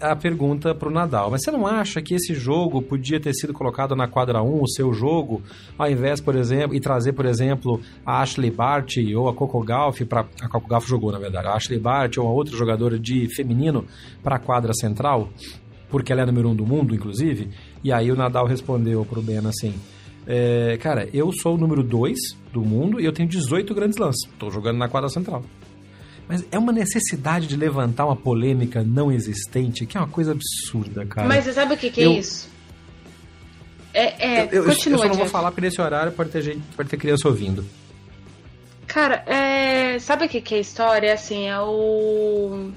a pergunta para o Nadal. Mas você não acha que esse jogo podia ter sido colocado na quadra 1, o seu jogo, ao invés, por exemplo, e trazer, por exemplo, a Ashley Bart ou a Coco Gauff para a Coco Gauff jogou, na verdade, a Ashley Bart ou a outra jogadora de feminino para a quadra central, porque ela é número um do mundo, inclusive. E aí o Nadal respondeu para o Ben assim: é, cara, eu sou o número 2 do mundo e eu tenho 18 grandes lances. Estou jogando na quadra central. Mas é uma necessidade de levantar uma polêmica não existente, que é uma coisa absurda, cara. Mas você sabe o que, que é eu... é isso? É, é, eu, eu, continua, eu só não vou falar porque nesse horário pode ter gente, pode ter criança ouvindo. Cara, é, sabe o que, que é a história? Assim, é o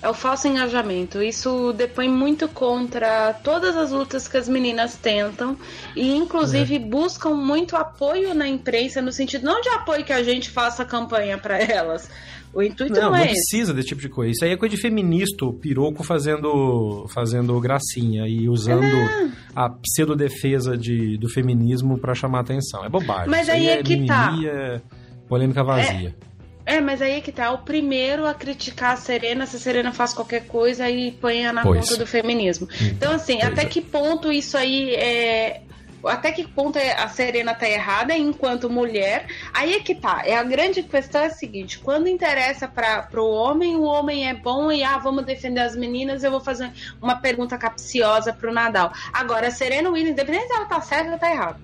é o falso engajamento. Isso depõe muito contra todas as lutas que as meninas tentam e, inclusive, é. buscam muito apoio na imprensa, no sentido não de apoio que a gente faça campanha para elas, O intuito não, não, é não precisa desse tipo de coisa. Isso aí é coisa de feministo, piroco fazendo, fazendo gracinha e usando não. a pseudo-defesa de, do feminismo para chamar atenção. É bobagem. Mas aí, aí, é, é que tá. É polêmica vazia. É, é, mas aí é que tá. O primeiro a criticar a Serena, se a Serena faz qualquer coisa e põe na pois. conta do feminismo. Hum, então, assim, pois até é. que ponto isso aí é, até que ponto é a Serena tá errada enquanto mulher. Aí é que tá. É a grande questão é a seguinte: quando interessa para o homem, o homem é bom e ah, vamos defender as meninas. Eu vou fazer uma pergunta capciosa pro Nadal. Agora, a Serena Williams, independente se ela tá certa ou tá errada.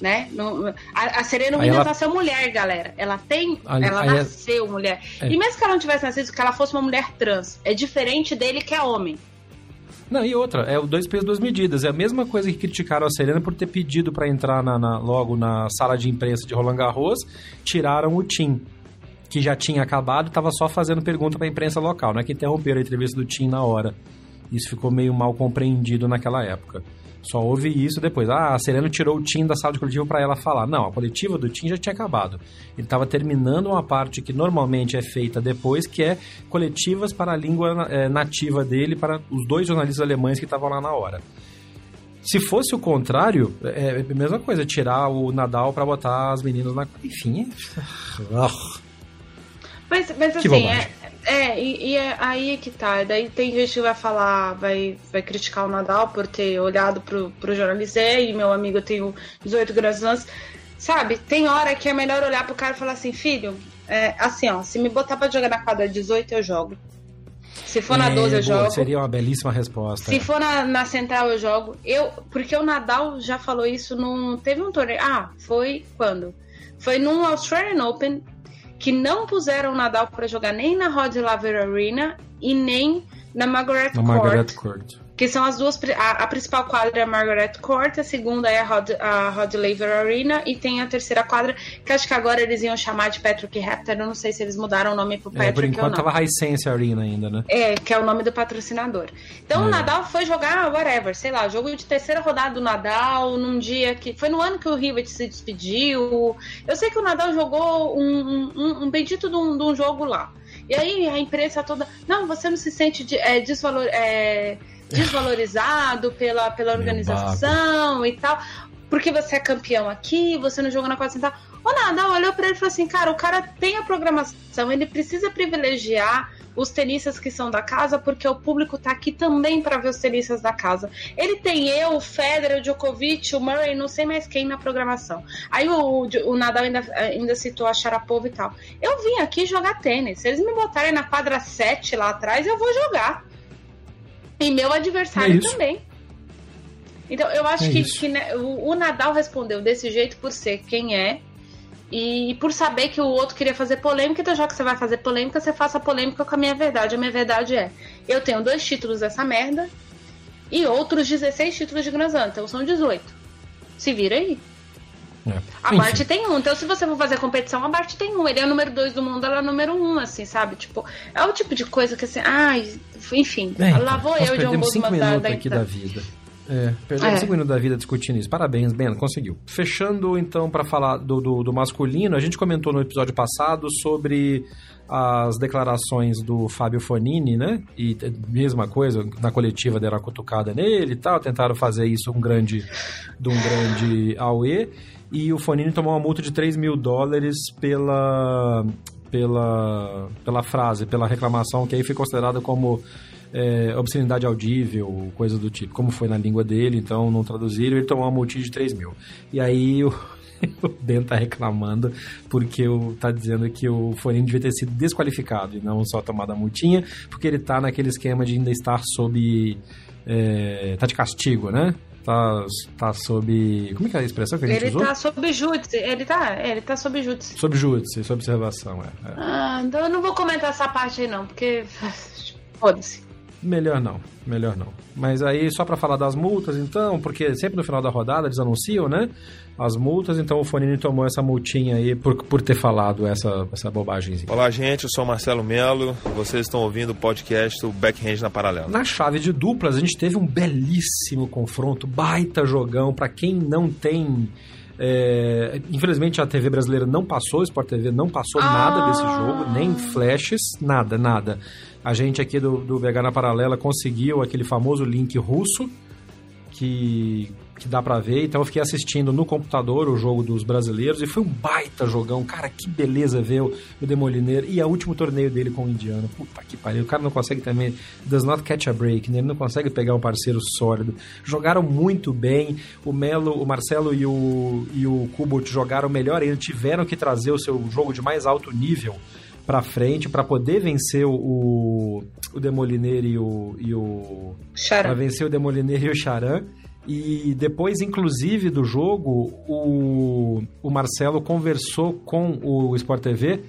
Né? a, a Serena Williams ela... nasceu mulher, galera. Ela tem. Ela é- nasceu é... mulher. É. E mesmo que ela não tivesse nascido, que ela fosse uma mulher trans, é diferente dele que é homem. Não, e outra, é o dois pesos, duas medidas. É a mesma coisa que criticaram a Serena por ter pedido para entrar na, na, logo na sala de imprensa de Roland Garros, tiraram o Tim, que já tinha acabado, estava só fazendo pergunta para a imprensa local, não é que interromperam a entrevista do Tim na hora. Isso ficou meio mal compreendido naquela época. Só houve isso depois. Ah, a Serena tirou o Tim da sala de coletivo para ela falar. Não, a coletiva do Tim já tinha acabado. Ele estava terminando uma parte que normalmente é feita depois, que é coletivas para a língua é, nativa dele, para os dois jornalistas alemães que estavam lá na hora. Se fosse o contrário, é, é a mesma coisa, tirar o Nadal para botar as meninas na. Enfim. mas, mas assim, é, é, e, e é aí é que tá. Daí tem gente que vai falar, vai, vai criticar o Nadal por ter olhado pro, pro jornalista. E meu amigo, eu tenho 18 grandes lances. Sabe, tem hora que é melhor olhar pro cara e falar assim, filho, é, assim, ó, se me botar pra jogar na quadra 18, eu jogo. Se for na 12, é, eu boa, jogo. Seria uma belíssima resposta. Se for na, na central, eu jogo. Eu, porque o Nadal já falou isso num. Teve um torneio. Ah, foi quando? Foi num Australian Open que não puseram o Nadal para jogar nem na Rod Laver Arena e nem na Margaret Court. Margaret Court que são as duas. A, a, principal quadra é a Margaret Court, a segunda é a Rod, a Rod Laver Arena, e tem a terceira quadra, que acho que agora eles iam chamar de Patrick Raptor. Eu não sei se eles mudaram o nome pro Patrick. É, por enquanto ou não. tava Hisense Arena ainda, né? É, que é o nome do patrocinador. Então é. o Nadal foi jogar, whatever, sei lá, jogo de terceira rodada do Nadal, num dia que. Foi no ano que o Rivet se despediu. Eu sei que o Nadal jogou um, um, um bendito de um, de um jogo lá. E aí a imprensa toda. Não, você não se sente de, é, desvalor. É, desvalorizado pela, pela organização e tal. Porque você é campeão aqui, você não jogou na quadra central. Ou nada, olhou pra ele e falou assim: cara, o cara tem a programação, ele precisa privilegiar os tenistas que são da casa, porque o público tá aqui também para ver os tenistas da casa. Ele tem eu, o Federer, o Djokovic, o Murray, não sei mais quem na programação. Aí o, o Nadal ainda, ainda citou a Sharapova e tal. Eu vim aqui jogar tênis. Se eles me botarem na quadra 7 lá atrás, eu vou jogar. E meu adversário é também. Então, eu acho é que, que né, o, o, Nadal respondeu desse jeito por ser quem é e por saber que o outro queria fazer polêmica. Então, já que você vai fazer polêmica, você faça polêmica com a minha verdade. A minha verdade é: eu tenho dois títulos dessa merda e outros 16 títulos de Grand Slam. Então, são 18. Se vira aí. É. A Enfim. Bart tem um. Então, se você for fazer competição, a Bart tem um. Ele é o número dois do mundo, ela é o número um, assim, sabe? Tipo, é o tipo de coisa que assim, ai, enfim, é, lá vou eu de um cinco minutos da, aqui da vida. É, perdemos é. cinco minutos da vida discutindo isso. Parabéns, Ben, conseguiu. Fechando então para falar do, do, do, masculino, a gente comentou no episódio passado sobre as declarações do Fábio Fonini, né? E mesma coisa, na coletiva deram a cutucada nele e tal, tentaram fazer isso um grande, de um grande AUE e o Fonini tomou uma multa de 3 mil dólares pela, pela, pela frase, pela reclamação, que aí foi considerada como é, obscenidade audível, coisa do tipo, como foi na língua dele, então não traduziram, ele tomou uma multa de 3 mil. E aí o, o Ben tá reclamando porque o, tá dizendo que o Fonini devia ter sido desqualificado e não só tomado a multinha, porque ele tá naquele esquema de ainda estar sob. É, tá de castigo, né? Tá, tá sob. Como é que é a expressão que a gente ele usou? Ele tá sob júdice. Ele tá, ele tá sob júdice. Sob júdice, sob observação, é. é. Ah, então eu não vou comentar essa parte aí não, porque. Foda-se. Melhor não, melhor não. Mas aí, só para falar das multas, então, porque sempre no final da rodada eles anunciam, né? As multas, então o Fonini tomou essa multinha aí por, por ter falado essa, essa bobagem. Olá, gente, eu sou o Marcelo Melo. Vocês estão ouvindo o podcast do Backhand na Paralela. Na chave de duplas, a gente teve um belíssimo confronto, baita jogão. para quem não tem É, infelizmente a TV brasileira não passou, o Sport TV não passou ah. nada desse jogo, nem flashes, nada, nada. A gente aqui do, do BH na Paralela conseguiu aquele famoso link russo que que dá para ver. Então eu fiquei assistindo no computador o jogo dos brasileiros e foi um baita jogão. Cara, que beleza ver o, o Demoliner. E é o último torneio dele com o Indiano. Puta que pariu. O cara não consegue também. Does not catch a break, né? Ele não consegue pegar um parceiro sólido. Jogaram muito bem. O Melo, o Marcelo e o, e o Kubot jogaram melhor. Eles tiveram que trazer o seu jogo de mais alto nível para frente para poder vencer o, o Demoliner e o, e o para vencer o Demoliner e o Charan e depois, inclusive, do jogo, o, o Marcelo conversou com o Sport TV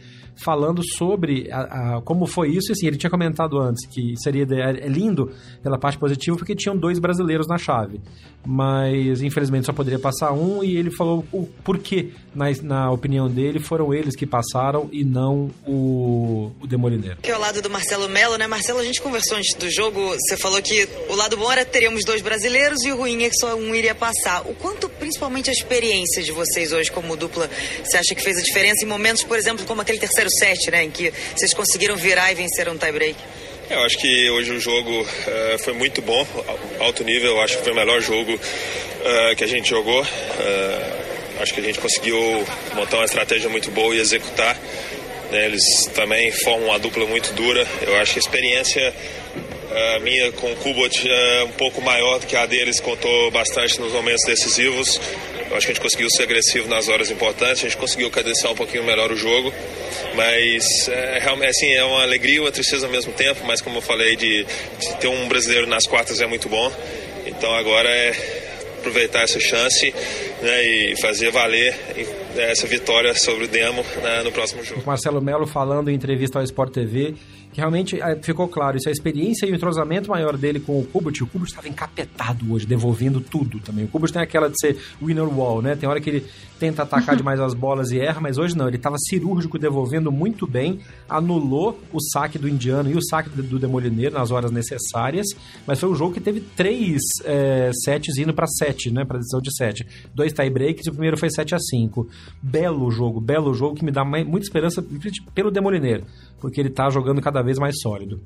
falando sobre a, a, como foi isso. E, assim, ele tinha comentado antes que seria é lindo pela parte positiva porque tinham dois brasileiros na chave. Mas, infelizmente, só poderia passar um. E ele falou o porquê, na, na opinião dele, foram eles que passaram e não o, o Demolineiro. Que é o lado do Marcelo Melo, né? Marcelo, a gente conversou antes do jogo. Você falou que o lado bom era teríamos dois brasileiros e o ruim é que só um iria passar. O quanto, principalmente, a experiência de vocês hoje como dupla, você acha que fez a diferença em momentos, por exemplo, como aquele terceiro primeiro set, né, em que vocês conseguiram virar e vencer um tie-break? Eu acho que hoje o jogo uh, foi muito bom, alto nível. Eu acho que foi o melhor jogo uh, que a gente jogou. Uh, acho que a gente conseguiu montar uma estratégia muito boa e executar. Né? Eles também formam uma dupla muito dura. Eu acho que a experiência minha com o Kubot é um pouco maior do que a deles, contou bastante nos momentos decisivos. Eu acho que a gente conseguiu ser agressivo nas horas importantes, a gente conseguiu cadenciar um pouquinho melhor o jogo, mas é, realmente assim, é uma alegria e uma tristeza ao mesmo tempo, mas como eu falei, de, de ter um brasileiro nas quartas é muito bom. Então agora é aproveitar essa chance né, e fazer valer essa vitória sobre o Demo né, no próximo jogo. Marcelo Melo falando em entrevista ao Sport TV que realmente é, ficou claro isso, a experiência e o entrosamento maior dele com o Kubot. O Kubot estava encapetado hoje, devolvendo tudo também. O Kubot tem aquela de ser winner wall, né? Tem hora que ele tenta atacar demais as bolas e erra, mas hoje não. Ele estava cirúrgico, devolvendo muito bem, anulou o saque do indiano e o saque do demolineiro nas horas necessárias, mas foi um jogo que teve três é, sets indo para sete, né? Para decisão de sete. Dois tie breaks e o primeiro foi 7 a 5 Belo jogo, belo jogo que me dá muita esperança pelo demolineiro porque ele está jogando cada vez mais sólido.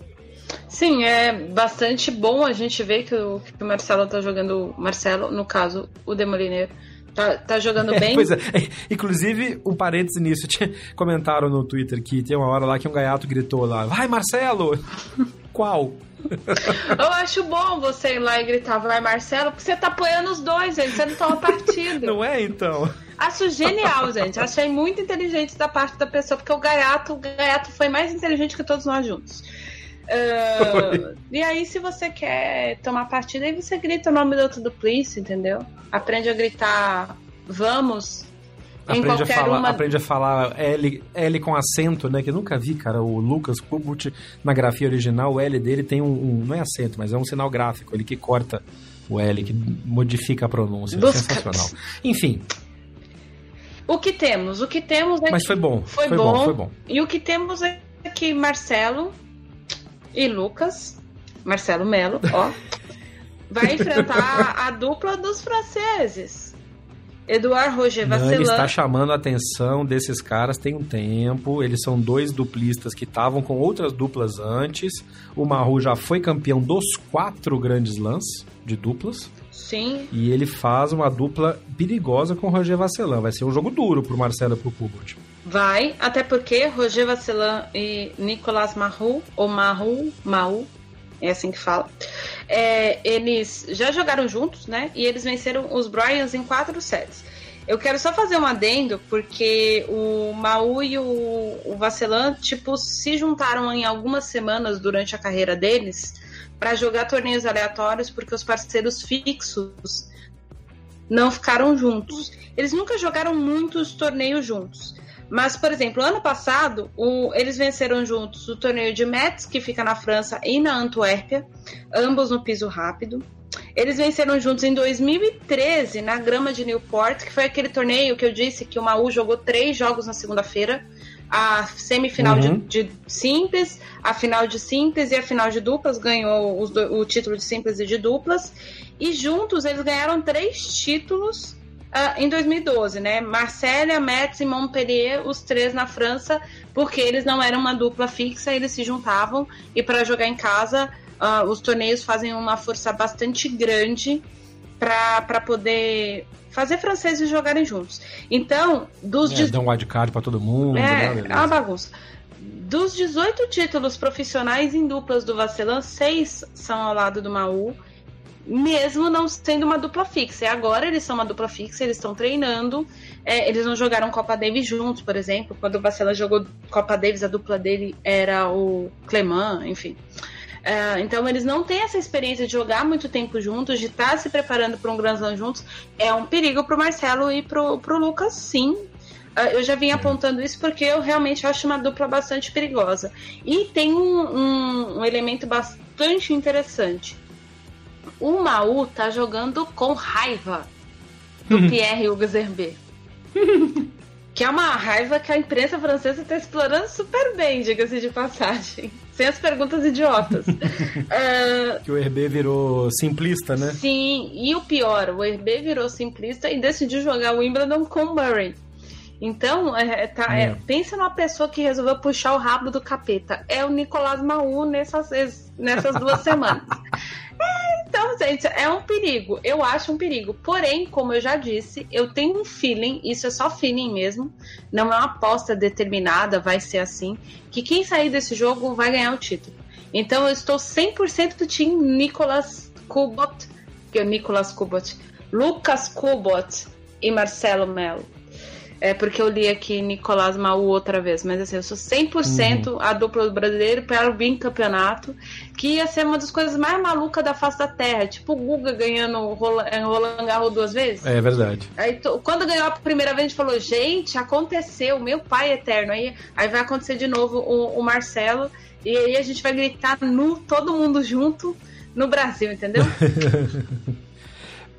Sim, é bastante bom a gente ver que o, que o Marcelo está jogando. Marcelo, no caso, o Demolineiro. Tá, tá jogando bem. É, pois é. Inclusive, um parênteses nisso. Comentaram no Twitter que tem uma hora lá que um gaiato gritou lá: Vai, Marcelo! Qual? Eu acho bom você ir lá e gritar, vai Marcelo, porque você tá apoiando os dois, gente. Você não toma partido. Não é, então? Acho genial, gente. Achei muito inteligente da parte da pessoa, porque o Gaiato, o Gaiato foi mais inteligente que todos nós juntos. Uh, e aí, se você quer tomar partida, aí você grita o nome do outro duplice, entendeu? Aprende a gritar vamos aprende a falar, uma... aprende a falar L, L com acento, né? Que eu nunca vi, cara. O Lucas Kubut, na grafia original, o L dele tem um, um, Não é acento, mas é um sinal gráfico, ele que corta o L, que modifica a pronúncia. É sensacional. Enfim. O que temos? O que temos é Mas foi bom. Foi, foi bom, bom, foi bom. E o que temos é que Marcelo e Lucas, Marcelo Melo, ó, vai enfrentar a dupla dos franceses. Eduardo Roger Vasselin. Ele está chamando a atenção desses caras tem um tempo. Eles são dois duplistas que estavam com outras duplas antes. O Maru já foi campeão dos quatro grandes lãs de duplas. Sim. E ele faz uma dupla perigosa com o Roger Vasselin. Vai ser um jogo duro pro Marcelo e pro Kubot. Vai, até porque Roger Vasselin e Nicolas Maru, ou Maru, Maru, é assim que fala. É, eles já jogaram juntos, né? E eles venceram os Bryans em quatro sets. Eu quero só fazer um adendo, porque o Maú e o, o tipo, se juntaram em algumas semanas durante a carreira deles para jogar torneios aleatórios, porque os parceiros fixos não ficaram juntos. Eles nunca jogaram muitos torneios juntos. Mas, por exemplo, ano passado, o, eles venceram juntos o torneio de Metz, que fica na França, e na Antuérpia, ambos no piso rápido. Eles venceram juntos em 2013 na grama de Newport, que foi aquele torneio que eu disse que o Maú jogou três jogos na segunda-feira. A semifinal uhum. de, de, simples, a final de simples e a final de duplas, ganhou os, o título de simples e de duplas. E juntos eles ganharam três títulos uh, em 2012, né? Marcella, Metz e Montpellier, os três na França, porque eles não eram uma dupla fixa, eles se juntavam e para jogar em casa, uh, os torneios fazem uma força bastante grande para poder fazer franceses jogarem juntos. Então, dos... É, dá um wildcard para todo mundo. É, né? é uma bagunça. Dos 18 títulos profissionais em duplas do Vacelan, seis são ao lado do Maú, mesmo não sendo uma dupla fixa. E agora eles são uma dupla fixa, eles estão treinando. É, eles não jogaram Copa Davis juntos, por exemplo. Quando o Vacelan jogou Copa Davis, a dupla dele era o Clemã, enfim. Uh, então eles não têm essa experiência de jogar muito tempo juntos, de estar tá se preparando para um Grand Slam juntos. É um perigo para o Marcelo e para o Lucas, sim. Uh, eu já vim é. apontando isso porque eu realmente acho uma dupla bastante perigosa. E tem um, um, um elemento bastante interessante. O Maú tá jogando com raiva do uhum. Pierre Hugo Zerbe. que é uma raiva que a imprensa francesa está explorando super bem, diga-se de passagem sem as perguntas idiotas. uh, que o RB virou simplista, né? Sim, e o pior, o RB virou simplista e decidiu jogar o Wimbledon com o Murray. Então, é, tá, é. É, pensa numa pessoa que resolveu puxar o rabo do capeta. É o Nicolás Maú nessas, nessas duas semanas. Então, gente, é um perigo. Eu acho um perigo. Porém, como eu já disse, eu tenho um feeling, isso é só feeling mesmo, não é uma aposta determinada, vai ser assim, que quem sair desse jogo vai ganhar o título. Então, eu estou 100% do time Nicolas Kubot, que é Nicolas Kubot, Lucas Kubot e Marcelo Melo. É porque eu li aqui Nicolás Maú outra vez, mas assim, eu sou 100% uhum. a dupla do brasileiro para o bicampeonato, que ia ser uma das coisas mais malucas da face da terra. Tipo o Guga ganhando o Roland Garros duas vezes. É verdade. Aí, quando ganhou a primeira vez, a gente falou: gente, aconteceu, meu pai eterno. Aí, aí vai acontecer de novo o, o Marcelo, e aí a gente vai gritar nu, todo mundo junto no Brasil, entendeu?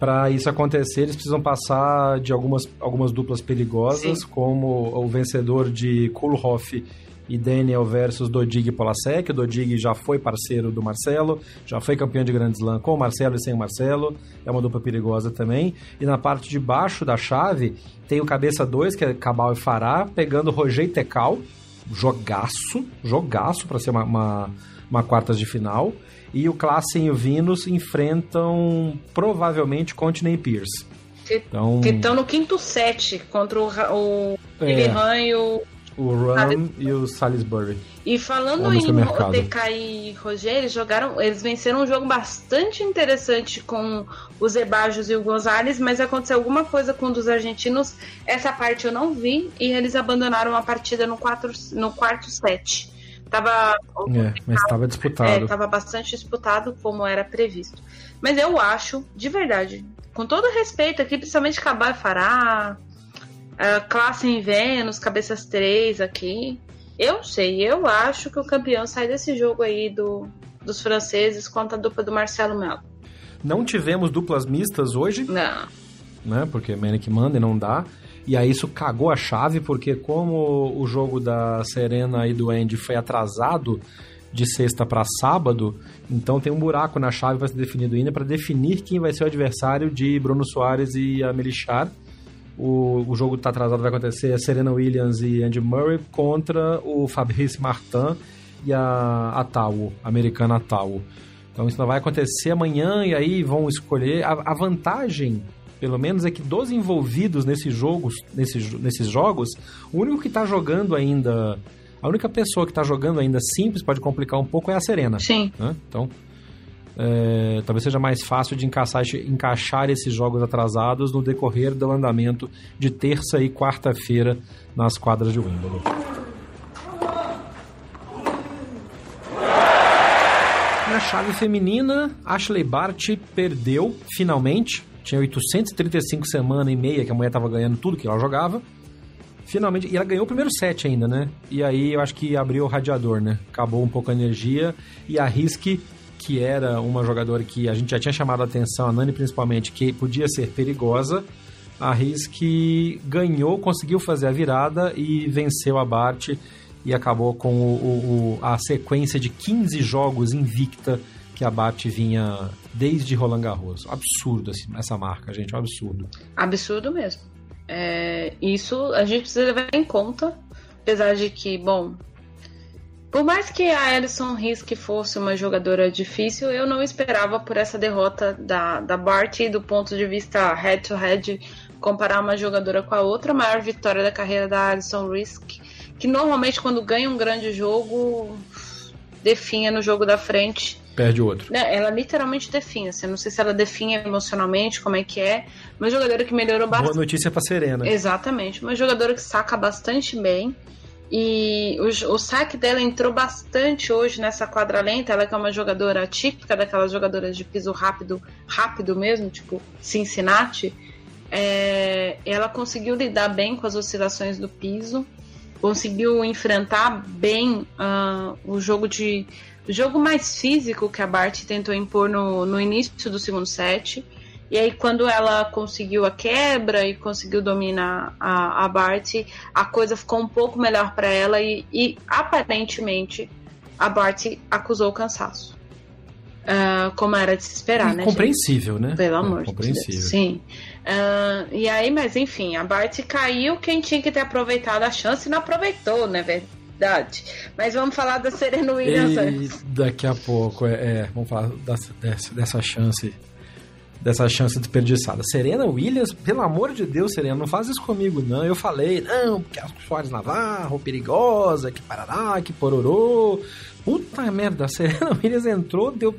para isso acontecer, eles precisam passar de algumas, algumas duplas perigosas, Sim. como o vencedor de Kulhoff e Daniel versus Dodig e Polasek. O Dodig já foi parceiro do Marcelo, já foi campeão de Grand Slam com o Marcelo e sem o Marcelo. É uma dupla perigosa também. E na parte de baixo da chave tem o cabeça 2, que é Cabal e Fará, pegando Roger Tecal, jogaço, jogaço para ser uma, uma, uma quartas de final e o Klassen e o Vinus enfrentam provavelmente Continent Pierce. Que então, estão no quinto set contra o, o é, e o. O Ram e o Salisbury. E falando em TK e Roger, eles jogaram. Eles venceram um jogo bastante interessante com os Ebajos e o Gonzalez, mas aconteceu alguma coisa com um dos argentinos. Essa parte eu não vi e eles abandonaram a partida no, quatro, no quarto set. Tava. É, mas estava disputado. Estava é, bastante disputado, como era previsto. Mas eu acho, de verdade, com todo respeito aqui, principalmente Cabal e Fará, classe em Vênus, cabeças 3 aqui. Eu sei, eu acho que o campeão sai desse jogo aí do, dos franceses contra a dupla do Marcelo Melo. Não tivemos duplas mistas hoje? Não. Né, porque Manic manda e não dá. E aí isso cagou a chave, porque como o jogo da Serena e do Andy foi atrasado de sexta para sábado, então tem um buraco na chave para ser definido ainda para definir quem vai ser o adversário de Bruno Soares e a Melichar. O, o jogo está atrasado, vai acontecer a Serena Williams e Andy Murray contra o Fabrice Martin e a Ataú, a americana Ataú. Então isso não vai acontecer amanhã e aí vão escolher. A, a vantagem pelo menos, é que dos envolvidos nesses jogos, nesses, nesses jogos, o único que está jogando ainda. A única pessoa que está jogando ainda simples, pode complicar um pouco, é a Serena. Sim. Né? Então, é, talvez seja mais fácil de encaixar, encaixar esses jogos atrasados no decorrer do andamento de terça e quarta-feira nas quadras de Wimbledon. Na chave feminina, Ashley Bart perdeu finalmente tinha 835 semanas e meia que a mulher tava ganhando tudo que ela jogava. Finalmente, e ela ganhou o primeiro set ainda, né? E aí eu acho que abriu o radiador, né? Acabou um pouco a energia e a Risk, que era uma jogadora que a gente já tinha chamado a atenção, a Nani principalmente, que podia ser perigosa, a Risk ganhou, conseguiu fazer a virada e venceu a Bart e acabou com o, o, a sequência de 15 jogos invicta que a Bart vinha desde Roland Garros. Absurdo assim, essa marca, gente, é um absurdo. Absurdo mesmo. É, isso a gente precisa levar em conta, apesar de que, bom, por mais que a Alison Risk fosse uma jogadora difícil, eu não esperava por essa derrota da, da Bart do ponto de vista head-to-head, comparar uma jogadora com a outra. A maior vitória da carreira da Alison Risk, que normalmente quando ganha um grande jogo, definha no jogo da frente. Perde outro. Né, ela literalmente definha. Assim, não sei se ela definha emocionalmente, como é que é. Uma jogadora que melhorou bastante. Boa notícia pra Serena. Exatamente. Uma jogadora que saca bastante bem. E o, o saque dela entrou bastante hoje nessa quadra lenta. Ela que é uma jogadora típica daquelas jogadoras de piso rápido, rápido mesmo, tipo Cincinnati. É, ela conseguiu lidar bem com as oscilações do piso, conseguiu enfrentar bem uh, o jogo de o jogo mais físico que a Bart tentou impor no, no início do segundo set. E aí, quando ela conseguiu a quebra e conseguiu dominar a, a Bart, a coisa ficou um pouco melhor para ela e, e, aparentemente, a Bart acusou o cansaço. Uh, como era de se esperar, né? Compreensível, né? Pelo amor é, de Deus. Sim. Uh, e aí, mas enfim, a Bart caiu. Quem tinha que ter aproveitado a chance não aproveitou, né, Mas vamos falar da Serena Williams e antes. Daqui a pouco, é, é vamos falar dessa, dessa, dessa chance dessa chance desperdiçada. Serena Williams, pelo amor de Deus, Serena, não faz isso comigo, não. Eu falei, não, porque a Soares Navarro, perigosa, que parará, que pororô. Puta merda, a Serena Williams entrou, deu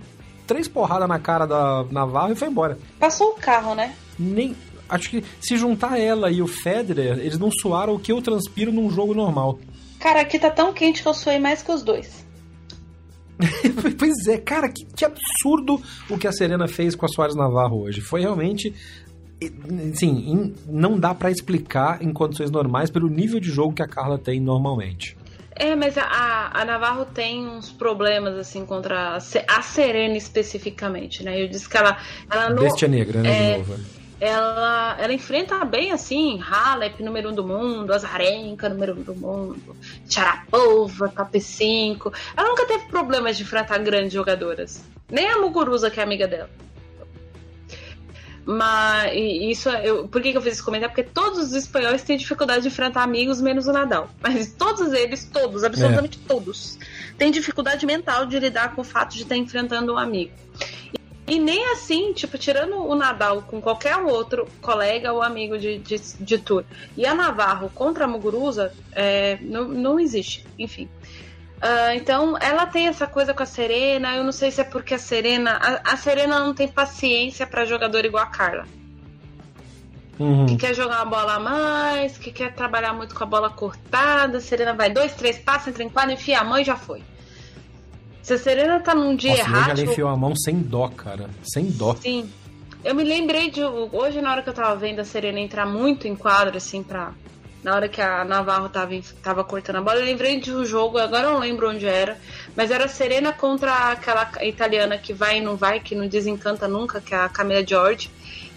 três porradas na cara da Navarro e foi embora. Passou o carro, né? Nem. Acho que se juntar ela e o Federer, eles não suaram o que eu transpiro num jogo normal. Cara, aqui tá tão quente que eu suei mais que os dois. pois é, cara, que, que, absurdo o que a Serena fez com a Soares Navarro hoje. Foi realmente. Sim, não dá para explicar em condições normais pelo nível de jogo que a Carla tem normalmente. É, mas a, a Navarro tem uns problemas, assim, contra a, a Serena especificamente, né? Eu disse que ela. ela no, Bestia negra, né? É, de novo ela, ela enfrenta bem assim, Halep, número 1 um do mundo, Azarenka, número 1 um do mundo, Sharapova, top 5. Ela nunca teve problemas de enfrentar grandes jogadoras. Nem a Muguruza, que é amiga dela. Mas isso eu, por que, que eu fiz esse comentário? Porque todos os espanhóis têm dificuldade de enfrentar amigos, menos o Nadal. Mas todos eles, todos, absolutamente é. todos, têm dificuldade mental de lidar com o fato de estar enfrentando um amigo. E nem assim, tipo, tirando o Nadal com qualquer outro colega ou amigo de, de, de tour e a Navarro contra a Muguruza, é, não, não existe, enfim. Uh, então, ela tem essa coisa com a Serena. Eu não sei se é porque a Serena. A, a Serena não tem paciência para jogador igual a Carla. Uhum. Que quer jogar a bola a mais, que quer trabalhar muito com a bola cortada. A Serena vai dois, três passos, entra em quadro, enfia a mão e já foi. Se a Serena tá num dia Nossa, errado. Ela enfiou a mão sem dó, cara. Sem dó. Sim. Eu me lembrei de. Hoje, na hora que eu tava vendo a Serena entrar muito em quadro, assim, pra. Na hora que a Navarro tava, tava cortando a bola, eu lembrei de um jogo, agora eu não lembro onde era, mas era a Serena contra aquela italiana que vai e não vai, que não desencanta nunca, que é a Camila George.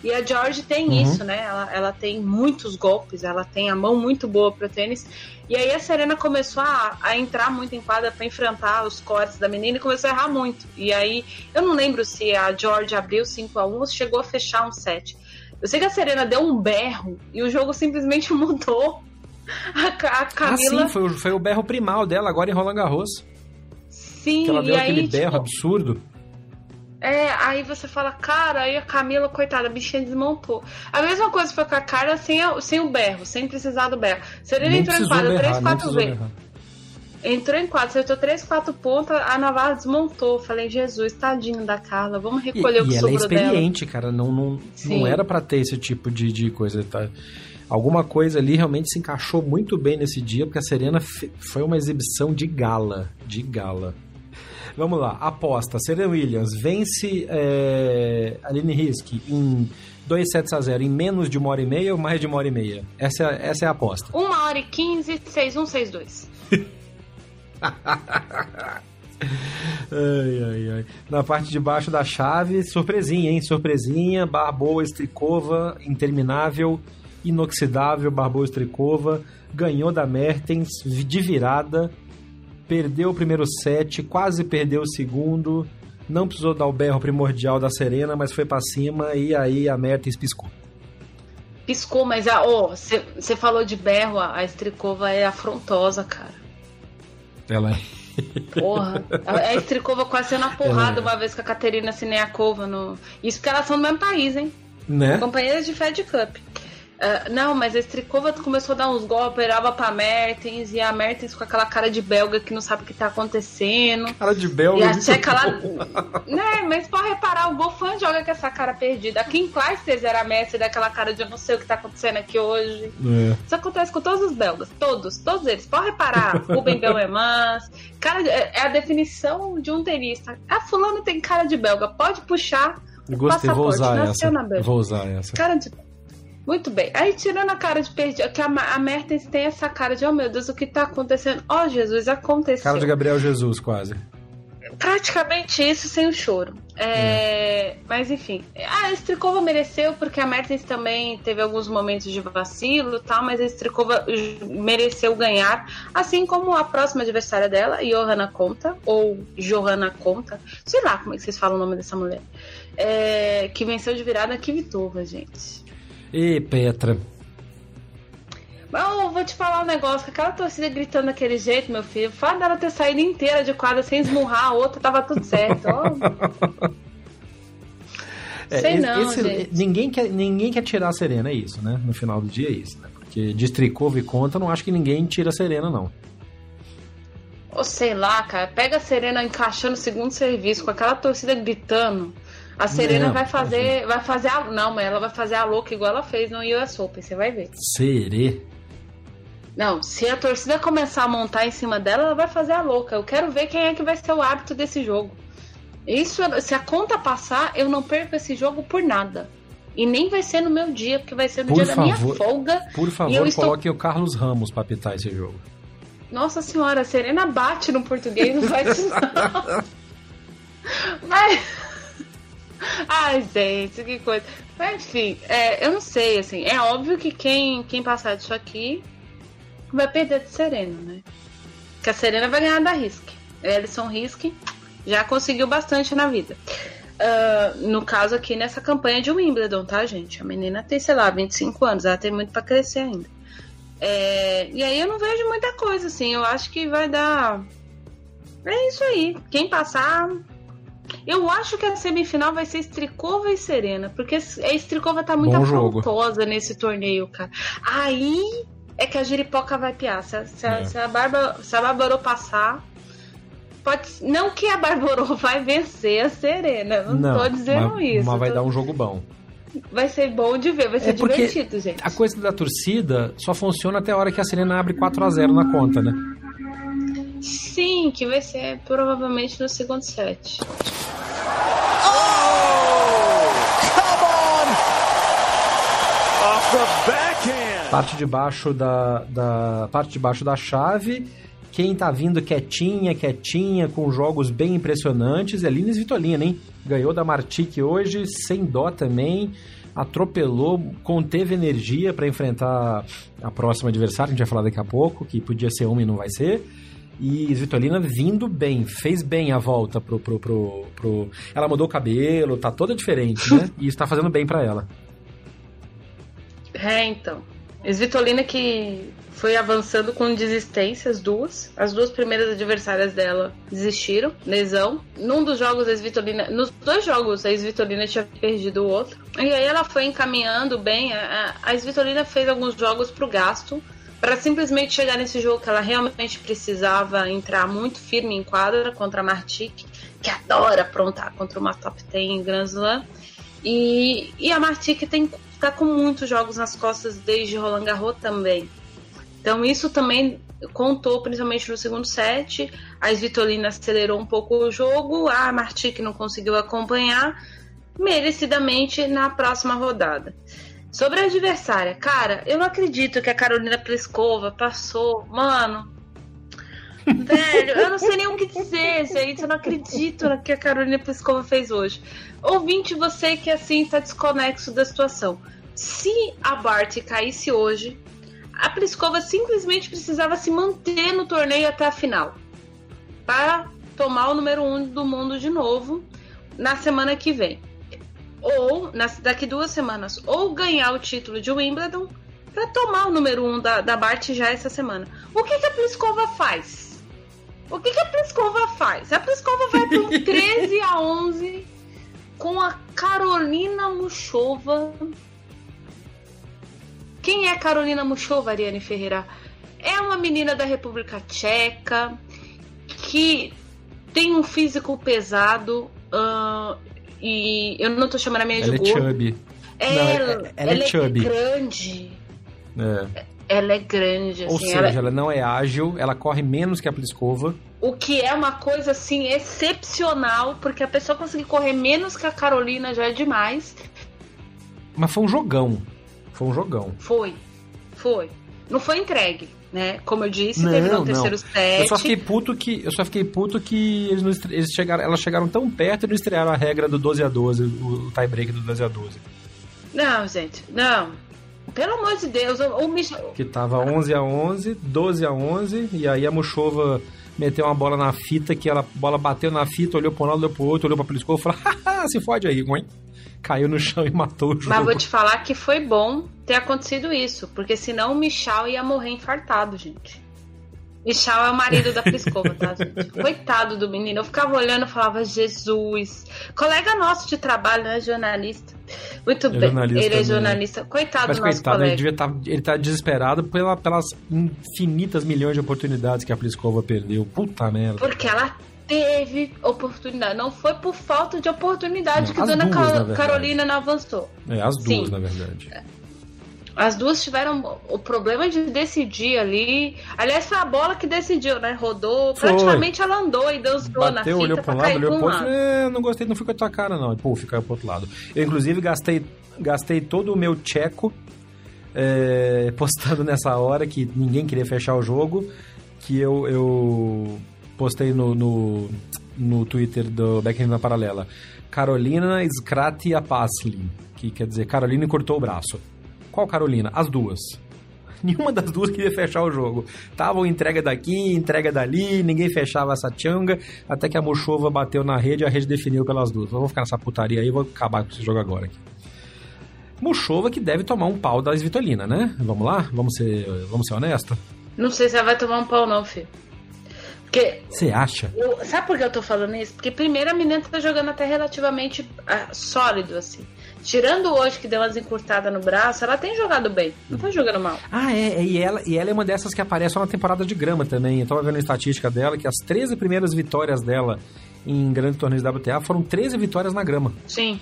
E a George tem uhum. isso, né? Ela, ela tem muitos golpes, ela tem a mão muito boa para tênis. E aí a Serena começou a, a entrar muito em quadra para enfrentar os cortes da menina e começou a errar muito. E aí eu não lembro se a George abriu 5 a 1 ou chegou a fechar um set. Eu sei que a Serena deu um berro e o jogo simplesmente mudou. A, a Camila... Ah, sim, foi, o, foi o berro primal dela agora em Roland Garros. Sim, que ela deu e aquele aí, berro tipo, absurdo. É, aí você fala, cara, aí a Camila, coitada, a bichinha desmontou. A mesma coisa foi com a cara sem, a, sem o berro, sem precisar do berro. Serena entrou em quadra três, quatro vezes. Entrou em quadro, acertou três, quatro pontas, a Navarra desmontou. Falei, Jesus, tadinho da Carla, vamos recolher e, o que e sobrou ela é experiente, dela. cara, não, não, não era para ter esse tipo de, de coisa, tá? Alguma coisa ali realmente se encaixou muito bem nesse dia, porque a Serena foi uma exibição de gala, de gala. Vamos lá, aposta. Serena Williams vence é, Aline Risk em 2 sets a 0 em menos de uma hora e meia ou mais de uma hora e meia? Essa, é, essa é a aposta. 1 hora e 15, 6 1, 6 2. ai, ai, ai. Na parte de baixo da chave, surpresinha, hein? Surpresinha, Barboa, Strikova, interminável, inoxidável, Barboa, Strikova, ganhou da Mertens de virada, perdeu o primeiro set, quase perdeu o segundo, não precisou dar o berro primordial da Serena, mas foi para cima e aí a Mertens piscou. Piscou, mas você oh, falou de berro, a Strikova é afrontosa, cara. Ela é. Porra, a Strikova quase sendo a porrada é. uma vez com a Katerina Sineakova no. Isso porque elas são do mesmo país, hein? Né? Companheiras de Fed Cup. Uh, não, mas a Strikova começou a dar uns golpes, operava pra Mertens, e a Mertens com aquela cara de belga que não sabe o que tá acontecendo. Cara de belga. E a Tcheca lá. né, mas pode reparar, o Gofan joga com essa cara perdida. A Kim Clijsters era a Messi daquela cara de eu não sei o que tá acontecendo aqui hoje. É. Isso acontece com todos os belgas, todos, todos eles. Pode reparar, Ruben Bellemans. Cara, é, é a definição de um tenista. A fulano tem cara de belga, pode puxar. Gostei, vou usar essa. Vou usar essa. Cara de muito bem. Aí, tirando a cara de perdido, que a, a Mertens tem essa cara de, oh meu Deus, o que tá acontecendo? Ó, oh, Jesus, aconteceu. Cara de Gabriel Jesus, quase. Praticamente isso sem o choro. É, hum. Mas enfim, a Strikova mereceu porque a Mertens também teve alguns momentos de vacilo, tal, mas a Strikova mereceu ganhar, assim como a próxima adversária dela, Johanna Conta ou Johanna Conta, sei lá como é que vocês falam o nome dessa mulher, é, que venceu de virada a Kvitova, gente. E Petra. Mas vou te falar um negócio, aquela torcida gritando daquele jeito, meu filho, fato dela ter saído inteira de quadra sem esmurrar a outra, tava tudo certo. É, Sei não, esse, gente. Ninguém quer, ninguém quer tirar a Serena, é isso, né? No final do dia é isso, né? Porque de Strikova e conta, não acho que ninguém tira a Serena, não. Ou sei lá, cara, pega a Serena encaixando o segundo serviço, com aquela torcida gritando. A Serena não, vai fazer, vai fazer a, não, mas ela vai fazer a louca igual ela fez no US Open, você vai ver. Serê? Não, se a torcida começar a montar em cima dela, ela vai fazer a louca. Eu quero ver quem é que vai ser o hábito desse jogo. Isso, se a conta passar, eu não perco esse jogo por nada. E nem vai ser no meu dia, porque vai ser no por dia favor, da minha folga. Por favor, coloque estou... o Carlos Ramos para apitar esse jogo. Nossa senhora, a Serena bate no português, não faz isso não. Mas... Ai, gente, que coisa. Mas, enfim, é, eu não sei, assim. É óbvio que quem, quem passar disso aqui vai perder de Serena, né? Que a Serena vai ganhar da Risk. Ellison Risk já conseguiu bastante na vida. Uh, no caso aqui, nessa campanha de Wimbledon, tá, gente? A menina tem, sei lá, 25 anos, ela tem muito para crescer ainda. É, e aí eu não vejo muita coisa, assim. Eu acho que vai dar. É isso aí. Quem passar, eu acho que a semifinal vai ser Strikova e Serena, porque a Strikova tá muito afrontosa nesse torneio, cara. Aí é que a Jeripoca vai piar. Se, se, é. se, a, Barba, se a Barbarô passar, pode não que a Barbarô vai vencer a Serena, não, não tô dizendo mas, isso. Mas vai tô... dar um jogo bom. Vai ser bom de ver, vai ser é divertido, gente. A coisa da torcida só funciona até a hora que a Serena abre 4 a 0 na conta, né? Sim, que vai ser provavelmente no segundo set. Parte de baixo da, da parte de baixo da chave. Quem tá vindo quietinha, quietinha, com jogos bem impressionantes é Lines Vitolina, hein? Ganhou da Martique hoje, sem dó também atropelou, conteve energia para enfrentar a próxima adversária, a gente vai falar daqui a pouco, que podia ser uma e não vai ser. E Svitolina vindo bem, fez bem a volta pro, pro, pro, pro... Ela mudou o cabelo, tá toda diferente, né? e isso tá fazendo bem para ela. É, então. Svitolina que foi avançando com desistências, duas. As duas primeiras adversárias dela desistiram, lesão. Num dos jogos, a Svitolina. Nos dois jogos, a Svitolina tinha perdido o outro. E aí ela foi encaminhando bem. A, a Svitolina fez alguns jogos pro gasto para simplesmente chegar nesse jogo que ela realmente precisava entrar muito firme em quadra contra a Martic, que adora aprontar contra uma top 10 em Grand Slam. E, e a Martic tem, tá com muitos jogos nas costas desde Roland Garros também. Então isso também contou principalmente no segundo set. A Svitolina acelerou um pouco o jogo, a Martic não conseguiu acompanhar merecidamente na próxima rodada. Sobre a adversária, cara, eu não acredito que a Carolina Pliskova passou. Mano, velho, eu não sei nem o que dizer, gente. Eu não acredito no que a Carolina Pliskova fez hoje. Ouvinte, você que assim tá desconexo da situação. Se a Bart caísse hoje, a Pliskova simplesmente precisava se manter no torneio até a final para tomar o número um do mundo de novo na semana que vem. Ou nas, daqui duas semanas. Ou ganhar o título de Wimbledon para tomar o número um da, da Bart já essa semana. O que, que a Pliskova faz? O que, que a Pliskova faz? A Pliskova vai para um 13 a 11 com a Carolina Muchova. Quem é Carolina Muchova, Ariane Ferreira? É uma menina da República Tcheca que tem um físico pesado uh, e eu não tô chamando a minha ela de é chubby. Ela, Não, ela- ela é ela chubby. grande. É. Ela é grande, Ou assim. seja, ela- ela não é ágil, ela corre menos que a Pliskova. O que é uma coisa assim excepcional, porque a pessoa conseguir correr menos que a Carolina já é demais. Mas foi um jogão. Foi um jogão. Foi, foi. Não foi entregue, né? Como eu disse, Não, teve não. terceiro set. Eu só fiquei puto que. Eu só fiquei puto que eles, não eles chegaram, elas chegaram tão perto e não estrearam a regra do 12 a 12, o, o tie-break do 12 a 12. Não, gente, não. Pelo amor de Deus, o, o Michel. Que tava 11 a 11, 12 a 11, e aí a Muchova meteu uma bola na fita, que ela, a bola bateu na fita, olhou pra um lado, olhou pro outro, olhou pra Pliskova e falou, se fode aí, hein? Caiu no chão e matou o jogo. Mas vou te falar que foi bom ter acontecido isso, porque senão o Michal ia morrer infartado, gente. Michal é o marido da Piscova, tá, gente? Coitado do menino. Eu ficava olhando e falava, Jesus. Colega nosso de trabalho, né? Jornalista. Muito É bem. jornalista Ele é jornalista. Coitado Mas do nosso coitado, ele, colega. devia tá, ele tá desesperado pela, pelas infinitas milhões de oportunidades que a Pliskova perdeu. Puta merda. Porque ela teve oportunidade. Não foi por falta de oportunidade Não, que dona duas, na. Carolina não avançou. É, as duas, Sim. na verdade. As duas tiveram o problema de decidir ali. Aliás, foi a bola que decidiu, né? Rodou. Foi. Praticamente ela andou e dançou na Bateu, fita olhou pra um lado, olhou pro outro. lado. É, não gostei, não ficou com a tua cara, não. E pô, caiu pro outro lado. Eu, inclusive, gastei, gastei todo o meu tcheco é, postando nessa hora que ninguém queria fechar o jogo. Que eu, eu postei no, no, no Twitter do Backhand na Paralela. Carolina Skratia Pasli. Que quer dizer, Carolina cortou o braço. Qual Carolina? As duas. Nenhuma das duas queria fechar o jogo. Tava entrega daqui, entrega dali, ninguém fechava essa tchanga, até que a Muchova bateu na rede e a rede definiu pelas duas. Eu vou ficar nessa putaria aí, vou acabar com esse jogo agora aqui. Muchova que deve tomar um pau da Svitolina, né? Vamos lá? Vamos ser, vamos ser honestos? Não sei se ela vai tomar um pau, não, filho. Porque. Você acha? eu- sabe por que eu tô falando isso? Porque primeiro a menina tá jogando até relativamente ah, sólido, assim. Tirando hoje que deu umas encurtadas no braço, ela tem jogado bem. Não tá jogando mal. Ah, é, e ela, e ela é uma dessas que aparece só na temporada de grama também. Eu tava vendo a estatística dela, que as 13 primeiras vitórias dela em grandes torneios WTA foram 13 vitórias na grama. Sim.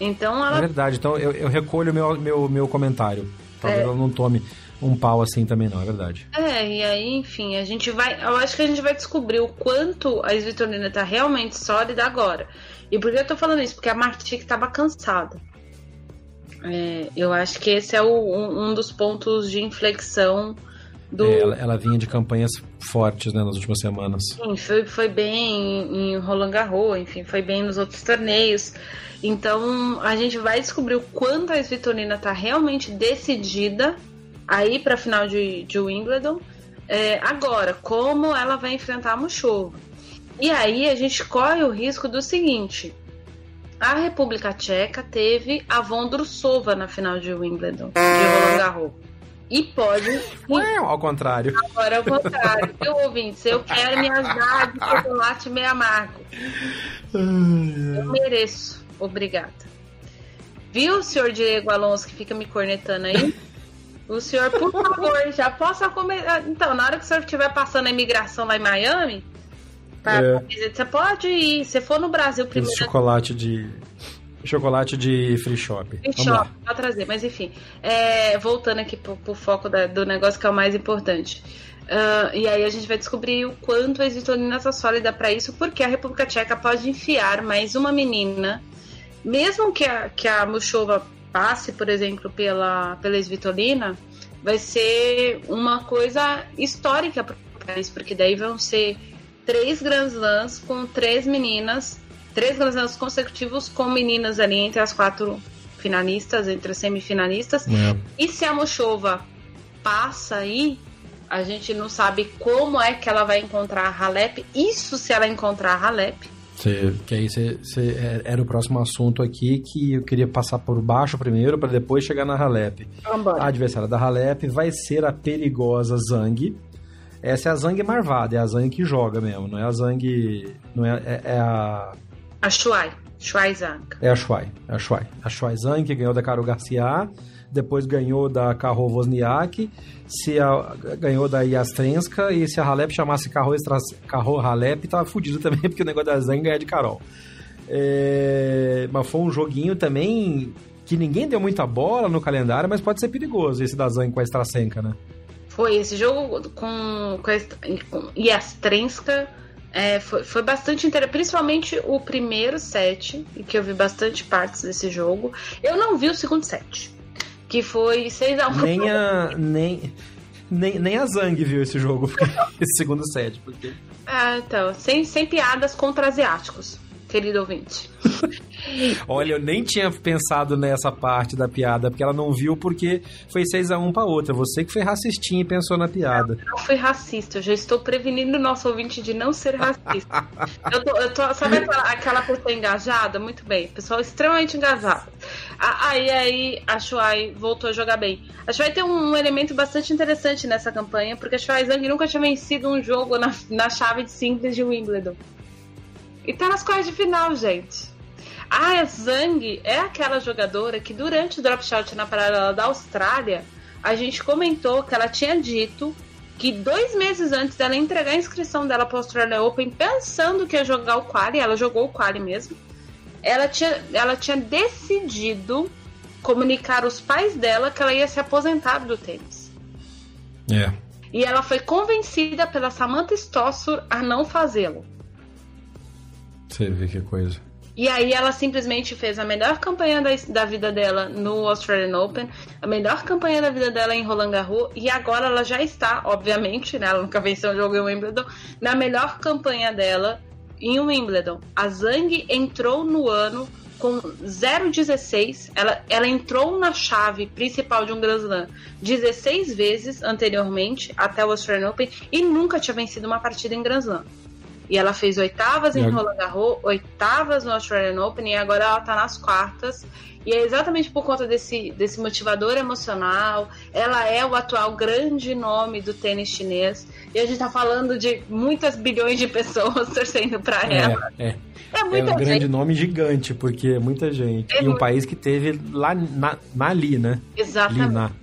Então É ela verdade, então eu, eu recolho meu, meu, meu comentário. Talvez É. ela não tome um pau assim também, não, é verdade. É, e aí, enfim, a gente vai. Eu acho que a gente vai descobrir o quanto a Svitolina tá realmente sólida agora. E por que eu tô falando isso? Porque a Martic tava cansada. É, eu acho que esse é o- um, um dos pontos de inflexão do. É, ela, ela vinha de campanhas fortes né, nas últimas semanas. Enfim, foi, foi bem em, em Roland Garros, enfim, foi bem nos outros torneios. Então a gente vai descobrir o quanto a Svitolina tá realmente decidida a ir para a final de, de Wimbledon. É, agora, como ela vai enfrentar a Muchova. E aí a gente corre o risco do seguinte: a República Tcheca teve a Vondrusova na final de Wimbledon, de Roland Garros. E pode Ué, ao contrário. Agora é o contrário. Meu ouvinte, eu quero minhas dar de chocolate meio amargo. Eu mereço. Obrigada. Viu, senhor Diego Alonso, que fica me cornetando aí? O senhor, por favor, já possa comer. Então, na hora que o senhor estiver passando a imigração lá em Miami, pra- É. pra você pode ir. Se for no Brasil primeiro, chocolate de. Chocolate de free shop. Free Vamos shop, pode trazer, mas enfim. É, voltando aqui pro, pro foco da- do negócio que é o mais importante. Ah, e aí a gente vai descobrir o quanto a Svitolina está sólida para isso, porque a República Tcheca pode enfiar mais uma menina, mesmo que a, que a Muchova passe, por exemplo, pela, pela Svitolina, vai ser uma coisa histórica para o país, porque daí vão ser três Grand Slams com três meninas, três Grand Slams consecutivos com meninas ali entre as quatro finalistas, entre as semifinalistas. É. E se a Mochova passa aí, a gente não sabe como é que ela vai encontrar a Halep. Isso se ela encontrar a Halep. Cê, que aí cê, cê, é, era o próximo assunto aqui que eu queria passar por baixo primeiro para depois chegar na Halep. A adversária da Halep vai ser a perigosa Zhang. Essa é a Zhang marvada, é a Zhang que joga mesmo, não é a Zhang. Não é, é, é a. A Shuai. Shuai Zhang. É a Shuai. É a Shuai. A Shuai Zhang que ganhou da Caro Garcia depois ganhou da Carro Wozniak, se a, ganhou da Yastrenska, e se a Halep chamasse Carro, Carro Halep, tava fudido também, porque o negócio da Zang é de Carol. É, mas foi um joguinho também que ninguém deu muita bola no calendário, mas pode ser perigoso esse da Zang com a Strasenka, né? Foi, esse jogo com, com, com Yastrenska é, foi, foi bastante interessante, principalmente o primeiro set, que eu vi bastante partes desse jogo. Eu não vi o segundo set que foi 6x1. Nem a. Nem, nem, nem a Zang viu esse jogo, esse segundo set. Porque... Ah, então. Sem, sem piadas contra asiáticos, querido ouvinte. Olha, eu nem tinha pensado nessa parte da piada, porque ela não viu porque foi 6 a 1 para outra. Você que foi racistinha e pensou na piada. Não, não fui racista, eu já estou prevenindo o nosso ouvinte de não ser racista. eu tô, eu tô, sabe aquela, aquela pessoa engajada? Muito bem, pessoal extremamente engajado. Aí, aí a Shuai voltou a jogar bem. A Shuai tem um, um elemento bastante interessante nessa campanha, porque a Shuai Zhang nunca tinha vencido um jogo na, na chave de simples de Wimbledon. E tá nas quartas de final, gente. A Zhang é aquela jogadora que durante o drop shot na paralela da Austrália, a gente comentou que ela tinha dito que dois meses antes dela entregar a inscrição dela para o Australia Open, pensando que ia jogar o quali, ela jogou o quali mesmo, ela tinha, ela tinha decidido comunicar aos pais dela que ela ia se aposentar do tênis. É. E ela foi convencida pela Samantha Stossur a não fazê-lo. Você vê que coisa. E aí ela simplesmente fez a melhor campanha da, da vida dela no Australian Open, a melhor campanha da vida dela em Roland Garros, e agora ela já está, obviamente, né, ela nunca venceu um jogo em Wimbledon, na melhor campanha dela em Wimbledon. A Zhang entrou no ano com 0,16. Ela, ela entrou na chave principal de um Grand Slam 16 vezes anteriormente, até o Australian Open, e nunca tinha vencido uma partida em Grand Slam. E ela fez oitavas em Roland Garros, oitavas no Australian Open e agora ela tá nas quartas. E é exatamente por conta desse, desse motivador emocional. Ela é o atual grande nome do tênis chinês. E a gente tá falando de muitas bilhões de pessoas torcendo para é, ela. É, é. muita é um gente. grande nome gigante, porque é muita gente. É e um país que teve lá na, na ali, né? Exatamente.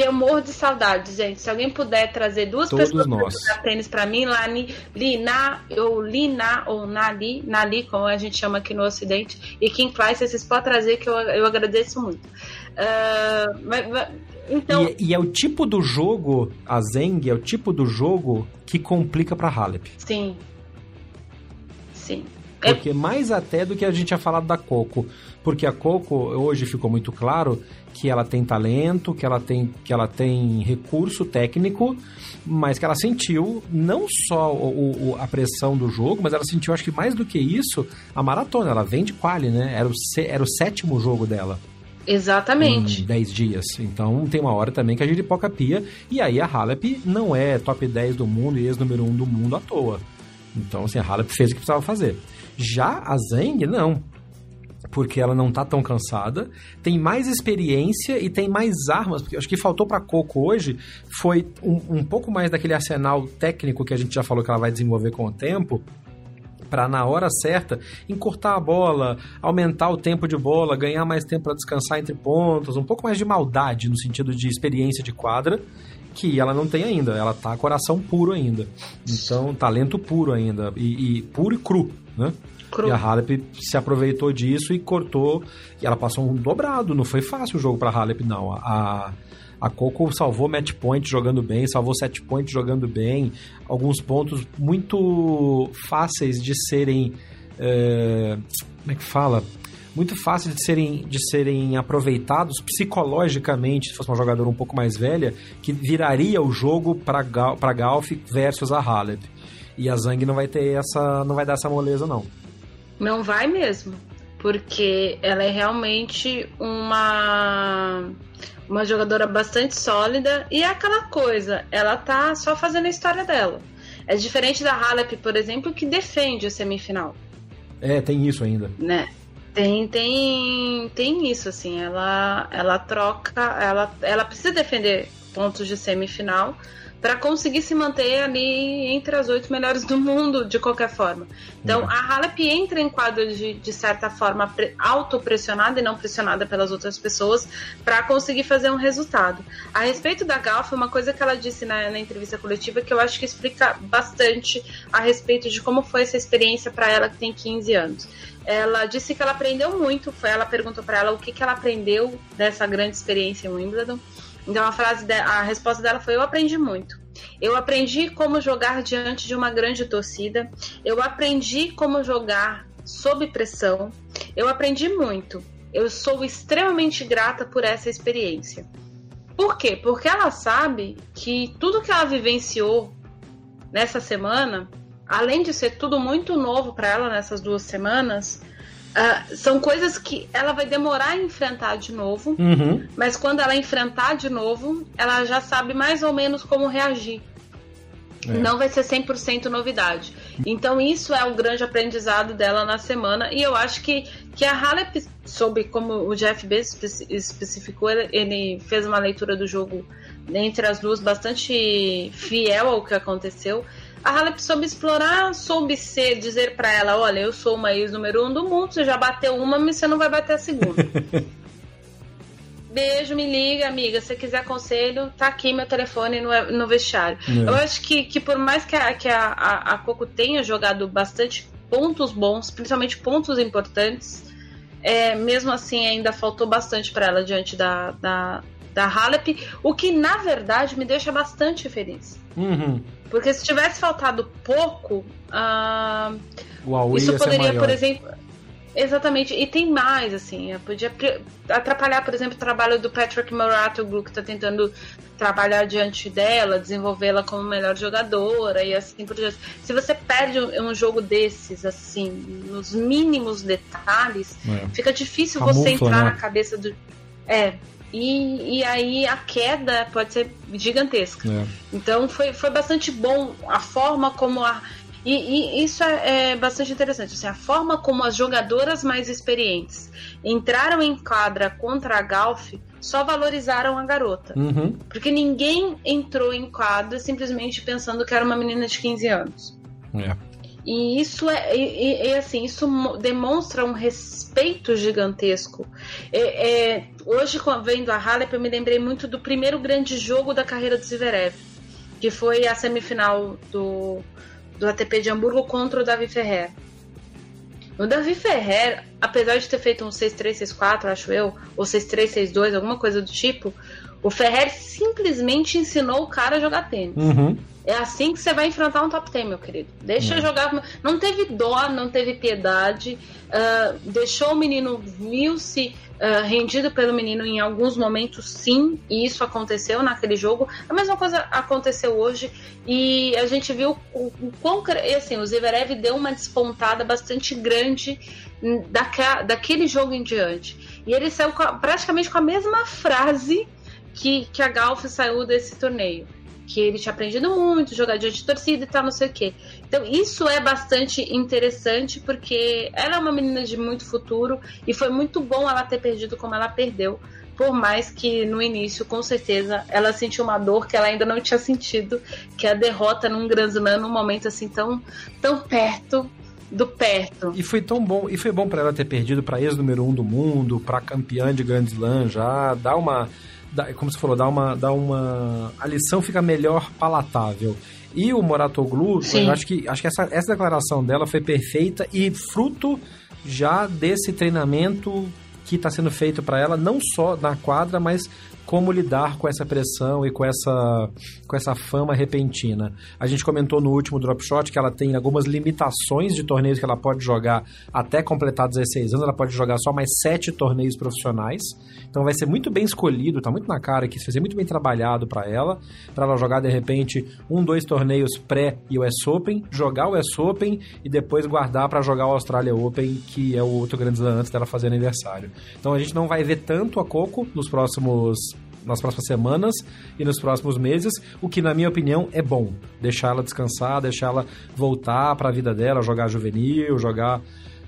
Que eu morro de saudade, gente. Se alguém puder trazer duas Todos pessoas nós. para tênis para mim, Lani, Lina, ou Lina, ou Nali, Nali, como a gente chama aqui no Ocidente, e Kim Kleiss, vocês podem trazer que eu, eu agradeço muito. Uh, mas, mas, então... E, e, é o tipo do jogo, a Zeng é o tipo do jogo que complica para Halep. Sim. Sim. Porque é... mais até do que a gente tinha falado da Coco. Porque a Coco, hoje ficou muito claro que ela tem talento, que ela tem, que ela tem recurso técnico, mas que ela sentiu não só o, o, a pressão do jogo, mas ela sentiu, acho que mais do que isso, a maratona. Ela vem de quali, né? Era o, era o sétimo jogo dela. Exatamente. Em 10 dias. Então tem uma hora também que a gente poca pia. E aí a Halep não é top 10 do mundo e ex-número 1 do mundo à toa. Então, assim, a Halep fez o que precisava fazer. Já a Zeng, não. Porque ela não tá tão cansada, tem mais experiência e tem mais armas. Porque acho que faltou para Coco hoje foi um, um pouco mais daquele arsenal técnico que a gente já falou que ela vai desenvolver com o tempo, para na hora certa encurtar a bola, aumentar o tempo de bola, ganhar mais tempo para descansar entre pontos, um pouco mais de maldade no sentido de experiência de quadra que ela não tem ainda. Ela tá coração puro ainda. Então, talento puro ainda. E, e puro e cru, né? Cru. E a Halep se aproveitou disso e cortou. E ela passou um dobrado. Não foi fácil o jogo pra Halep, não. A, a Coco salvou match point jogando bem, salvou set point jogando bem. Alguns pontos muito fáceis de serem. É, como é que fala? muito fáceis de serem, de serem aproveitados psicologicamente, se fosse uma jogadora um pouco mais velha, que viraria o jogo para Galf versus a Halep. E a Zhang não vai ter essa. não vai dar essa moleza, não. Não vai mesmo. Porque ela é realmente uma uma jogadora bastante sólida e é aquela coisa, ela tá só fazendo a história dela. É diferente da Halep, por exemplo, que defende a semifinal. É, tem isso ainda. Né? Tem, tem, tem isso, assim. Ela, ela troca, ela, ela precisa defender pontos de semifinal para conseguir se manter ali entre as oito melhores do mundo, de qualquer forma. Então, uhum. a Halep entra em quadro de, de certa forma autopressionada e não pressionada pelas outras pessoas para conseguir fazer um resultado. A respeito da Galfa, uma coisa que ela disse na, na, entrevista coletiva que eu acho que explica bastante a respeito de como foi essa experiência para ela que tem 15 anos. Ela disse que ela aprendeu muito, foi ela perguntou para ela o que, que ela aprendeu dessa grande experiência em Wimbledon. Então a frase, de, a resposta dela foi: eu aprendi muito. Eu aprendi como jogar diante de uma grande torcida. Eu aprendi como jogar sob pressão. Eu aprendi muito. Eu sou extremamente grata por essa experiência. Por quê? Porque ela sabe que tudo que ela vivenciou nessa semana, além de ser tudo muito novo para ela nessas duas semanas, Uh, são coisas que ela vai demorar a enfrentar de novo, uhum. mas quando ela enfrentar de novo, ela já sabe mais ou menos como reagir. É. Não vai ser 100% novidade. Então, isso é o grande aprendizado dela na semana. E eu acho que, que a Halep soube, como o Jeff Bezos especificou, ele fez uma leitura do jogo entre as duas bastante fiel ao que aconteceu a Halep soube explorar, soube ser, dizer para ela, olha, eu sou uma ex número um do mundo, você já bateu uma, mas você não vai bater a segunda. Beijo, me liga, amiga. Se quiser conselho, tá aqui meu telefone no, no vestiário. É. Eu acho que, que por mais que, a, que a, a, a Coco tenha jogado bastante pontos bons, principalmente pontos importantes, é, mesmo assim ainda faltou bastante para ela diante da, da, da Halep, o que na verdade me deixa bastante feliz. Uhum. Porque se tivesse faltado pouco, uh, isso poderia, por exemplo. Exatamente, e tem mais, assim, podia atrapalhar, por exemplo, o trabalho do Patrick Moratoglu, que está tentando trabalhar diante dela, desenvolvê-la como melhor jogadora e assim por diante. Se você perde um, jogo desses, assim, nos mínimos detalhes, é. fica difícil você entrar né? na cabeça do. É, e, e aí a queda pode ser gigantesca. É. Então foi, foi bastante bom a forma como a. E, e isso é, é, bastante interessante. Assim, a forma como as jogadoras mais experientes entraram em quadra contra a Galf só valorizaram a garota. Uhum. Porque ninguém entrou em quadra simplesmente pensando que era uma menina de 15 anos. É. E isso é, e, e, assim, isso demonstra um respeito gigantesco. É, é, hoje, vendo a Halep, eu me lembrei muito do primeiro grande jogo da carreira do Zverev, que foi a semifinal do, do ATP de Hamburgo contra o Davi Ferrer. O Davi Ferrer, apesar de ter feito um 6-3, 6-4, acho eu, ou 6-3, 6-2, alguma coisa do tipo, o Ferrer simplesmente ensinou o cara a jogar tênis. Uhum. É assim que você vai enfrentar um top 10, meu querido. Deixa eu jogar. Não teve dó, não teve piedade. Uh, deixou o menino, viu-se uh, rendido pelo menino em alguns momentos, sim. E isso aconteceu naquele jogo. A mesma coisa aconteceu hoje. E a gente viu o, o quão. Assim, o Zverev deu uma despontada bastante grande daquele jogo em diante. E ele saiu com, praticamente com a mesma frase que, que a Galf saiu desse torneio que ele tinha aprendido muito, jogar de torcida e tal, não sei o quê. Então, isso é bastante interessante porque ela é uma menina de muito futuro e foi muito bom ela ter perdido como ela perdeu. Por mais que no início, com certeza, ela sentiu uma dor que ela ainda não tinha sentido, que é a derrota num Grand Slam num momento assim tão, tão perto do perto. E foi tão bom, e foi bom para ela ter perdido para ex número um do mundo, para campeã de Grand Slam já, dá uma dá, como você falou, dá uma, dá uma. A lição fica melhor palatável. E o Moratoglu, Sim. eu acho que, acho que essa, essa declaração dela foi perfeita e fruto já desse treinamento que está sendo feito para ela, não só na quadra, mas como lidar com essa pressão e com essa, com essa fama repentina. A gente comentou no último Drop Shot que ela tem algumas limitações de torneios que ela pode jogar até completar 16 anos, ela pode jogar só mais 7 torneios profissionais. Então vai ser muito bem escolhido, tá muito na cara que isso vai ser muito bem trabalhado para ela, para ela jogar de repente um, dois torneios pré e US Open, jogar o US Open e depois guardar para jogar o Australia Open, que é o outro grande slam antes dela fazer aniversário. Então a gente não vai ver tanto a Coco nos próximos nas próximas semanas e nos próximos meses, o que na minha opinião é bom. Deixar ela descansar, deixar ela voltar para a vida dela, jogar juvenil, jogar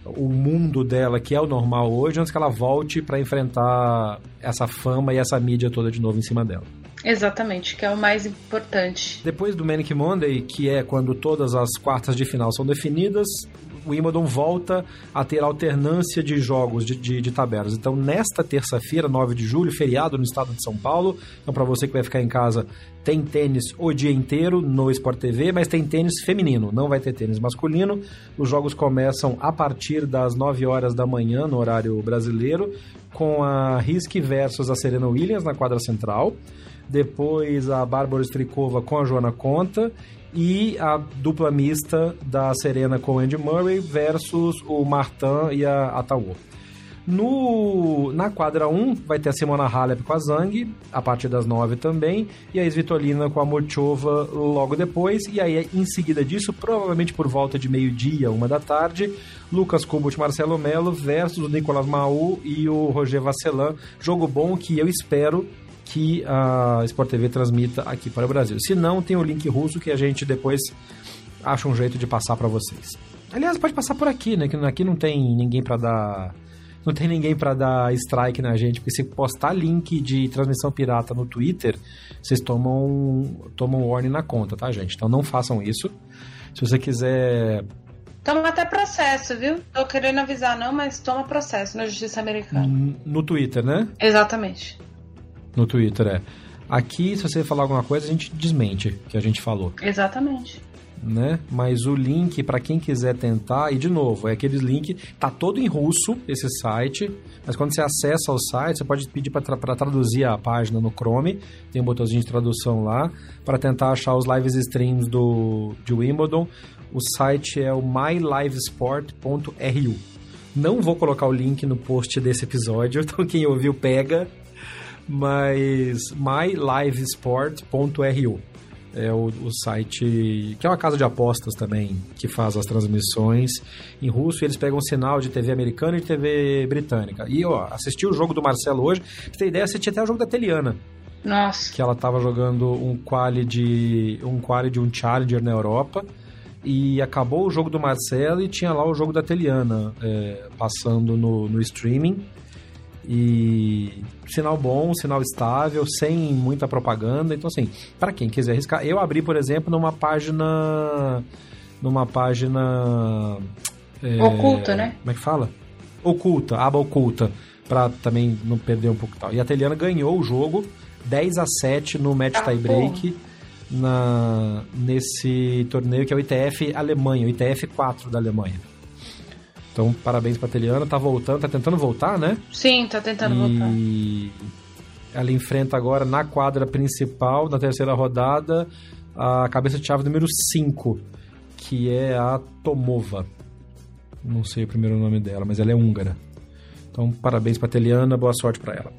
o mundo dela, que é o normal hoje, antes que ela volte para enfrentar essa fama e essa mídia toda de novo em cima dela. Exatamente, que é o mais importante. Depois do Manic Monday, que é quando todas as quartas de final são definidas, o Wimbledon volta a ter alternância de jogos, de, de, de tabelas. Então, nesta terça-feira, 9 de julho, feriado no estado de São Paulo. Então, para você que vai ficar em casa, tem tênis o dia inteiro no Sport TV, mas tem tênis feminino, não vai ter tênis masculino. Os jogos começam a partir das 9 horas da manhã, no horário brasileiro, com a Risk versus a Serena Williams na quadra central depois a Bárbara Strikova com a Joana Conta e a dupla mista da Serena com Andy Murray versus o Martin e a Ataú. No, na quadra 1 vai ter a Simona Halep com a Zhang, a partir das 9 também, e a Svitolina com a Morchova logo depois, e aí em seguida disso, provavelmente por volta de meio-dia, uma da tarde, Lucas Kubot Marcelo Melo versus o Nicolas Maú e o Roger Vasselan. Jogo bom que eu espero que a Sport TV transmita aqui para o Brasil. Se não, tem o link russo que a gente depois acha um jeito de passar para vocês. Aliás, pode passar por aqui, né? Que aqui não tem ninguém para dar não tem ninguém para dar strike na gente, porque se postar link de transmissão pirata no Twitter, vocês tomam tomam warning na conta, tá, gente? Então não façam isso. Se você quiser Toma até processo, viu? Tô querendo avisar não, mas toma processo na justiça americana. No Twitter, né? Exatamente no Twitter, é. Aqui, se você falar alguma coisa, a gente desmente o que a gente falou. Exatamente. Né? Mas o link para quem quiser tentar, e de novo, é aqueles link, tá todo em russo esse site, mas quando você acessa o site, você pode pedir para tra traduzir a página no Chrome, tem um botãozinho de tradução lá, para tentar achar os lives streams do de Wimbledon. O site é o mylivesport.ru. Não vou colocar o link no post desse episódio, então quem ouviu pega mas mylivesport.ru é o, o, site que é uma casa de apostas também que faz as transmissões em russo e eles pegam sinal de TV americana e de TV britânica. E ó, assisti o jogo do Marcelo hoje, pra ter ideia, assisti até o jogo da Teliana. Nossa. Que ela tava jogando um quali de um quali de um challenger na Europa e acabou o jogo do Marcelo e tinha lá o jogo da Teliana é, passando no, no streaming. E sinal bom, sinal estável, sem muita propaganda. Então, assim, para quem quiser arriscar, eu abri, por exemplo, numa página. Numa página. É, oculta, né? Como é que fala? Oculta, aba oculta, para também não perder um pouco tal. E a Teliana ganhou o jogo 10 a 7 no match ah, tie break na, nesse torneio que é o ITF Alemanha, o ITF 4 da Alemanha. Então, parabéns pra Teliana. Tá voltando, tá tentando voltar, né? Sim, tá tentando e... voltar. E ela enfrenta agora na quadra principal, na terceira rodada, a cabeça de chave número 5, que é a Tomova. Não sei o primeiro nome dela, mas ela é húngara. Então, parabéns pra Teliana, boa sorte para ela.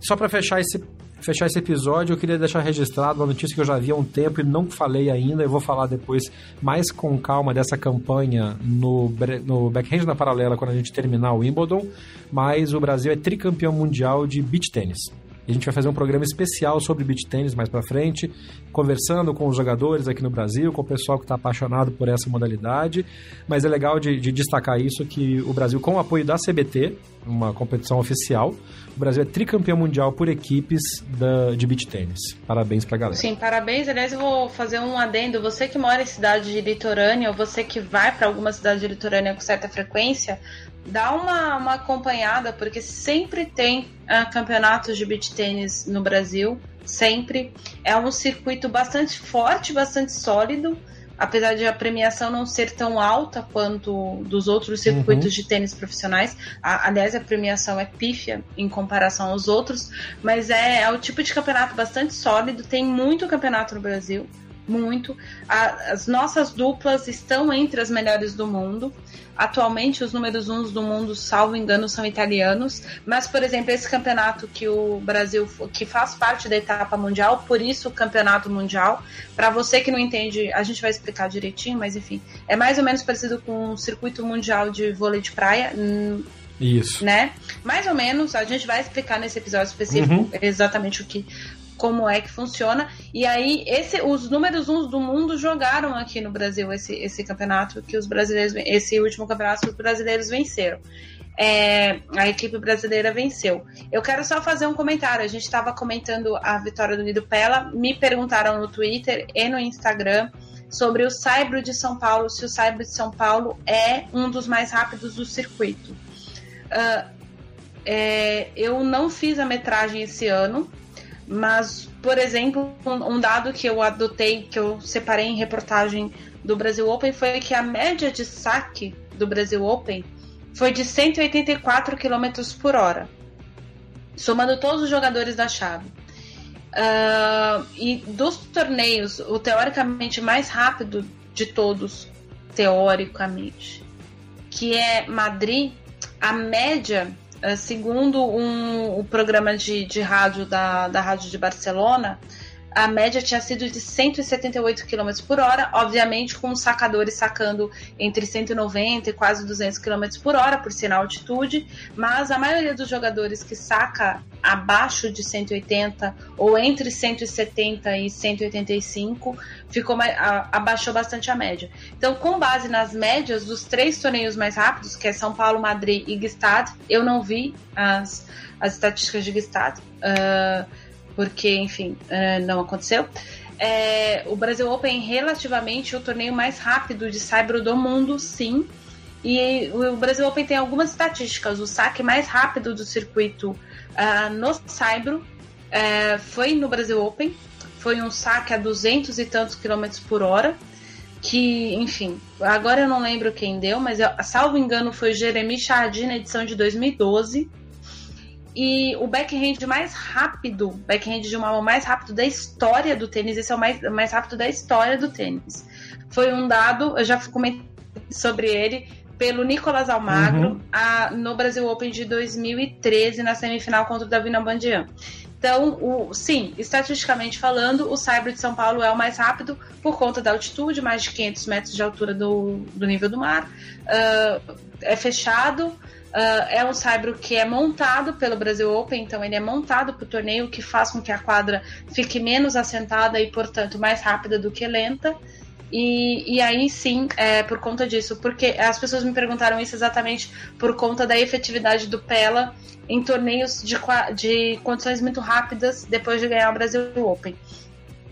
Só para fechar esse fechar esse episódio, eu queria deixar registrado uma notícia que eu já vi há um tempo e não falei ainda. Eu vou falar depois mais com calma dessa campanha no, no Backhand na Paralela quando a gente terminar o Wimbledon. Mas o Brasil é tricampeão mundial de beach tênis. A gente vai fazer um programa especial sobre beach tênis mais para frente, conversando com os jogadores aqui no Brasil, com o pessoal que está apaixonado por essa modalidade. Mas é legal de, de, destacar isso que o Brasil, com o apoio da CBT, uma competição oficial, o Brasil é tricampeão mundial por equipes da, de beach tênis. Parabéns pra galera. Sim, parabéns. Aliás, eu vou fazer um adendo. Você que mora em cidade de litorânea, ou você que vai para alguma cidade de litorânea com certa frequência, dá uma, uma acompanhada, porque sempre tem uh, campeonatos de beach tênis no Brasil. Sempre. É um circuito bastante forte, bastante sólido apesar de a premiação não ser tão alta quanto dos outros circuitos uhum. de tênis profissionais, a, aliás, a premiação é pífia em comparação aos outros, mas é, é o tipo de campeonato bastante sólido, tem muito campeonato no Brasil, muito. A, as nossas duplas estão entre as melhores do mundo. Atualmente, os números uns do mundo, salvo engano, são italianos. Mas, por exemplo, esse campeonato que o Brasil, que faz parte da etapa mundial, por isso o campeonato mundial. Para você que não entende, a gente vai explicar direitinho, mas enfim, é mais ou menos parecido com o circuito mundial de vôlei de praia. Isso. Né? Mais ou menos, a gente vai explicar nesse episódio específico uhum. exatamente o que como é que funciona. E aí, esse, os números uns do mundo jogaram aqui no Brasil esse, esse campeonato que os brasileiros, esse último campeonato que os brasileiros venceram. É, a equipe brasileira venceu. Eu quero só fazer um comentário. A gente estava comentando a vitória do Nido Pela. Me perguntaram no Twitter e no Instagram sobre o Saibro de São Paulo, se o Saibro de São Paulo é um dos mais rápidos do circuito. Uh, é, eu não fiz a metragem esse ano, mas, por exemplo, um, um, dado que eu adotei, que eu separei em reportagem do Brasil Open, foi que a média de saque do Brasil Open foi de 184 km por hora, somando todos os jogadores da chave. Uh, e dos torneios, o teoricamente mais rápido de todos, teoricamente, que é Madrid, a média, segundo um, o programa de, de rádio da, da Rádio de Barcelona, a média tinha sido de 178 km por hora, obviamente com os sacadores sacando entre 190 e quase 200 km por hora, por ser na altitude, mas a maioria dos jogadores que saca abaixo de 180 ou entre 170 e 185 ficou abaixou bastante a média. Então, com base nas médias dos três torneios mais rápidos, que é São Paulo, Madrid e Gstad, eu não vi as, as estatísticas de Gstad. Uh, porque, enfim, uh, não aconteceu. É, o Brasil Open é relativamente o torneio mais rápido de saibro do mundo, sim. E o Brasil Open tem algumas estatísticas. O saque mais rápido do circuito uh, no saibro uh, foi no Brasil Open. Foi um saque a 200 e tantos quilômetros por hora. Que, enfim, agora eu não lembro quem deu, mas salvo engano foi Jeremy Chardy na edição de 2012 e o backhand mais rápido, backhand de uma mão mais rápido da história do tênis, esse é o mais, mais rápido da história do tênis. Foi um dado, eu já comentei sobre ele, pelo Nicolas Almagro uhum. a, no Brasil Open de 2013, na semifinal contra o Davi Bandian. Então, o, sim, estatisticamente falando, o Cyber de São Paulo é o mais rápido por conta da altitude, mais de 500 metros de altura do, do nível do mar. Uh, é fechado, Uh, é um saibro que é montado pelo Brasil Open, então ele é montado para o torneio, que faz com que a quadra fique menos assentada e, portanto, mais rápida do que lenta. E, e aí sim, é por conta disso, porque as pessoas me perguntaram isso exatamente por conta da efetividade do Pela em torneios de, de condições muito rápidas depois de ganhar o Brasil Open.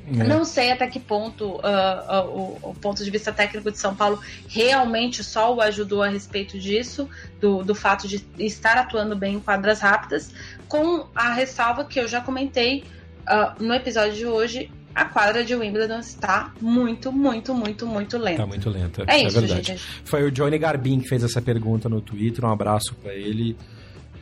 É. Não sei até que ponto uh, uh, o, o, ponto de vista técnico de São Paulo realmente só o ajudou a respeito disso, do, do fato de estar atuando bem em quadras rápidas, com a ressalva que eu já comentei uh, no episódio de hoje. A quadra de Wimbledon está muito, muito, muito, muito lenta. Está muito lenta. É, é isso, verdade. Gente. Foi o Johnny Garbin que fez essa pergunta no Twitter. Um abraço para ele.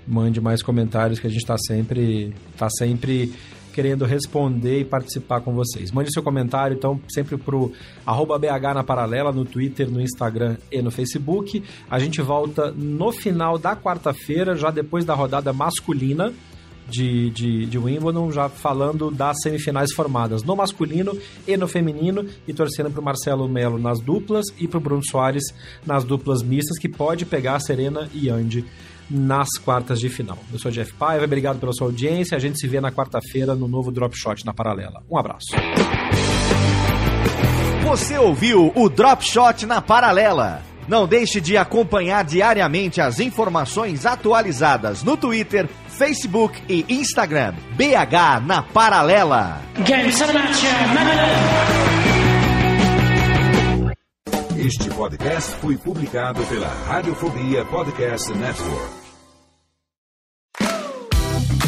Mande mais comentários que a gente está sempre, tá sempre querendo responder e participar com vocês. Mande seu comentário, então, sempre pro arroba BH na Paralela, no Twitter, no Instagram e no Facebook. A gente volta no final da quarta-feira, já depois da rodada masculina. De, de, de Wimbledon, já falando das semifinais formadas no masculino e no feminino, e torcendo para o Marcelo Melo nas duplas e para o Bruno Soares nas duplas mistas, que pode pegar a Serena e Andy nas quartas de final. Eu sou Jeff Paiva, obrigado pela sua audiência. A gente se vê na quarta-feira no novo Drop Shot na Paralela. Um abraço. Você ouviu o Drop Shot na Paralela. Não deixe de acompanhar diariamente as informações atualizadas no Twitter, Facebook e Instagram. BH na Paralela. Este podcast foi publicado pela Radiofobia Podcast Network.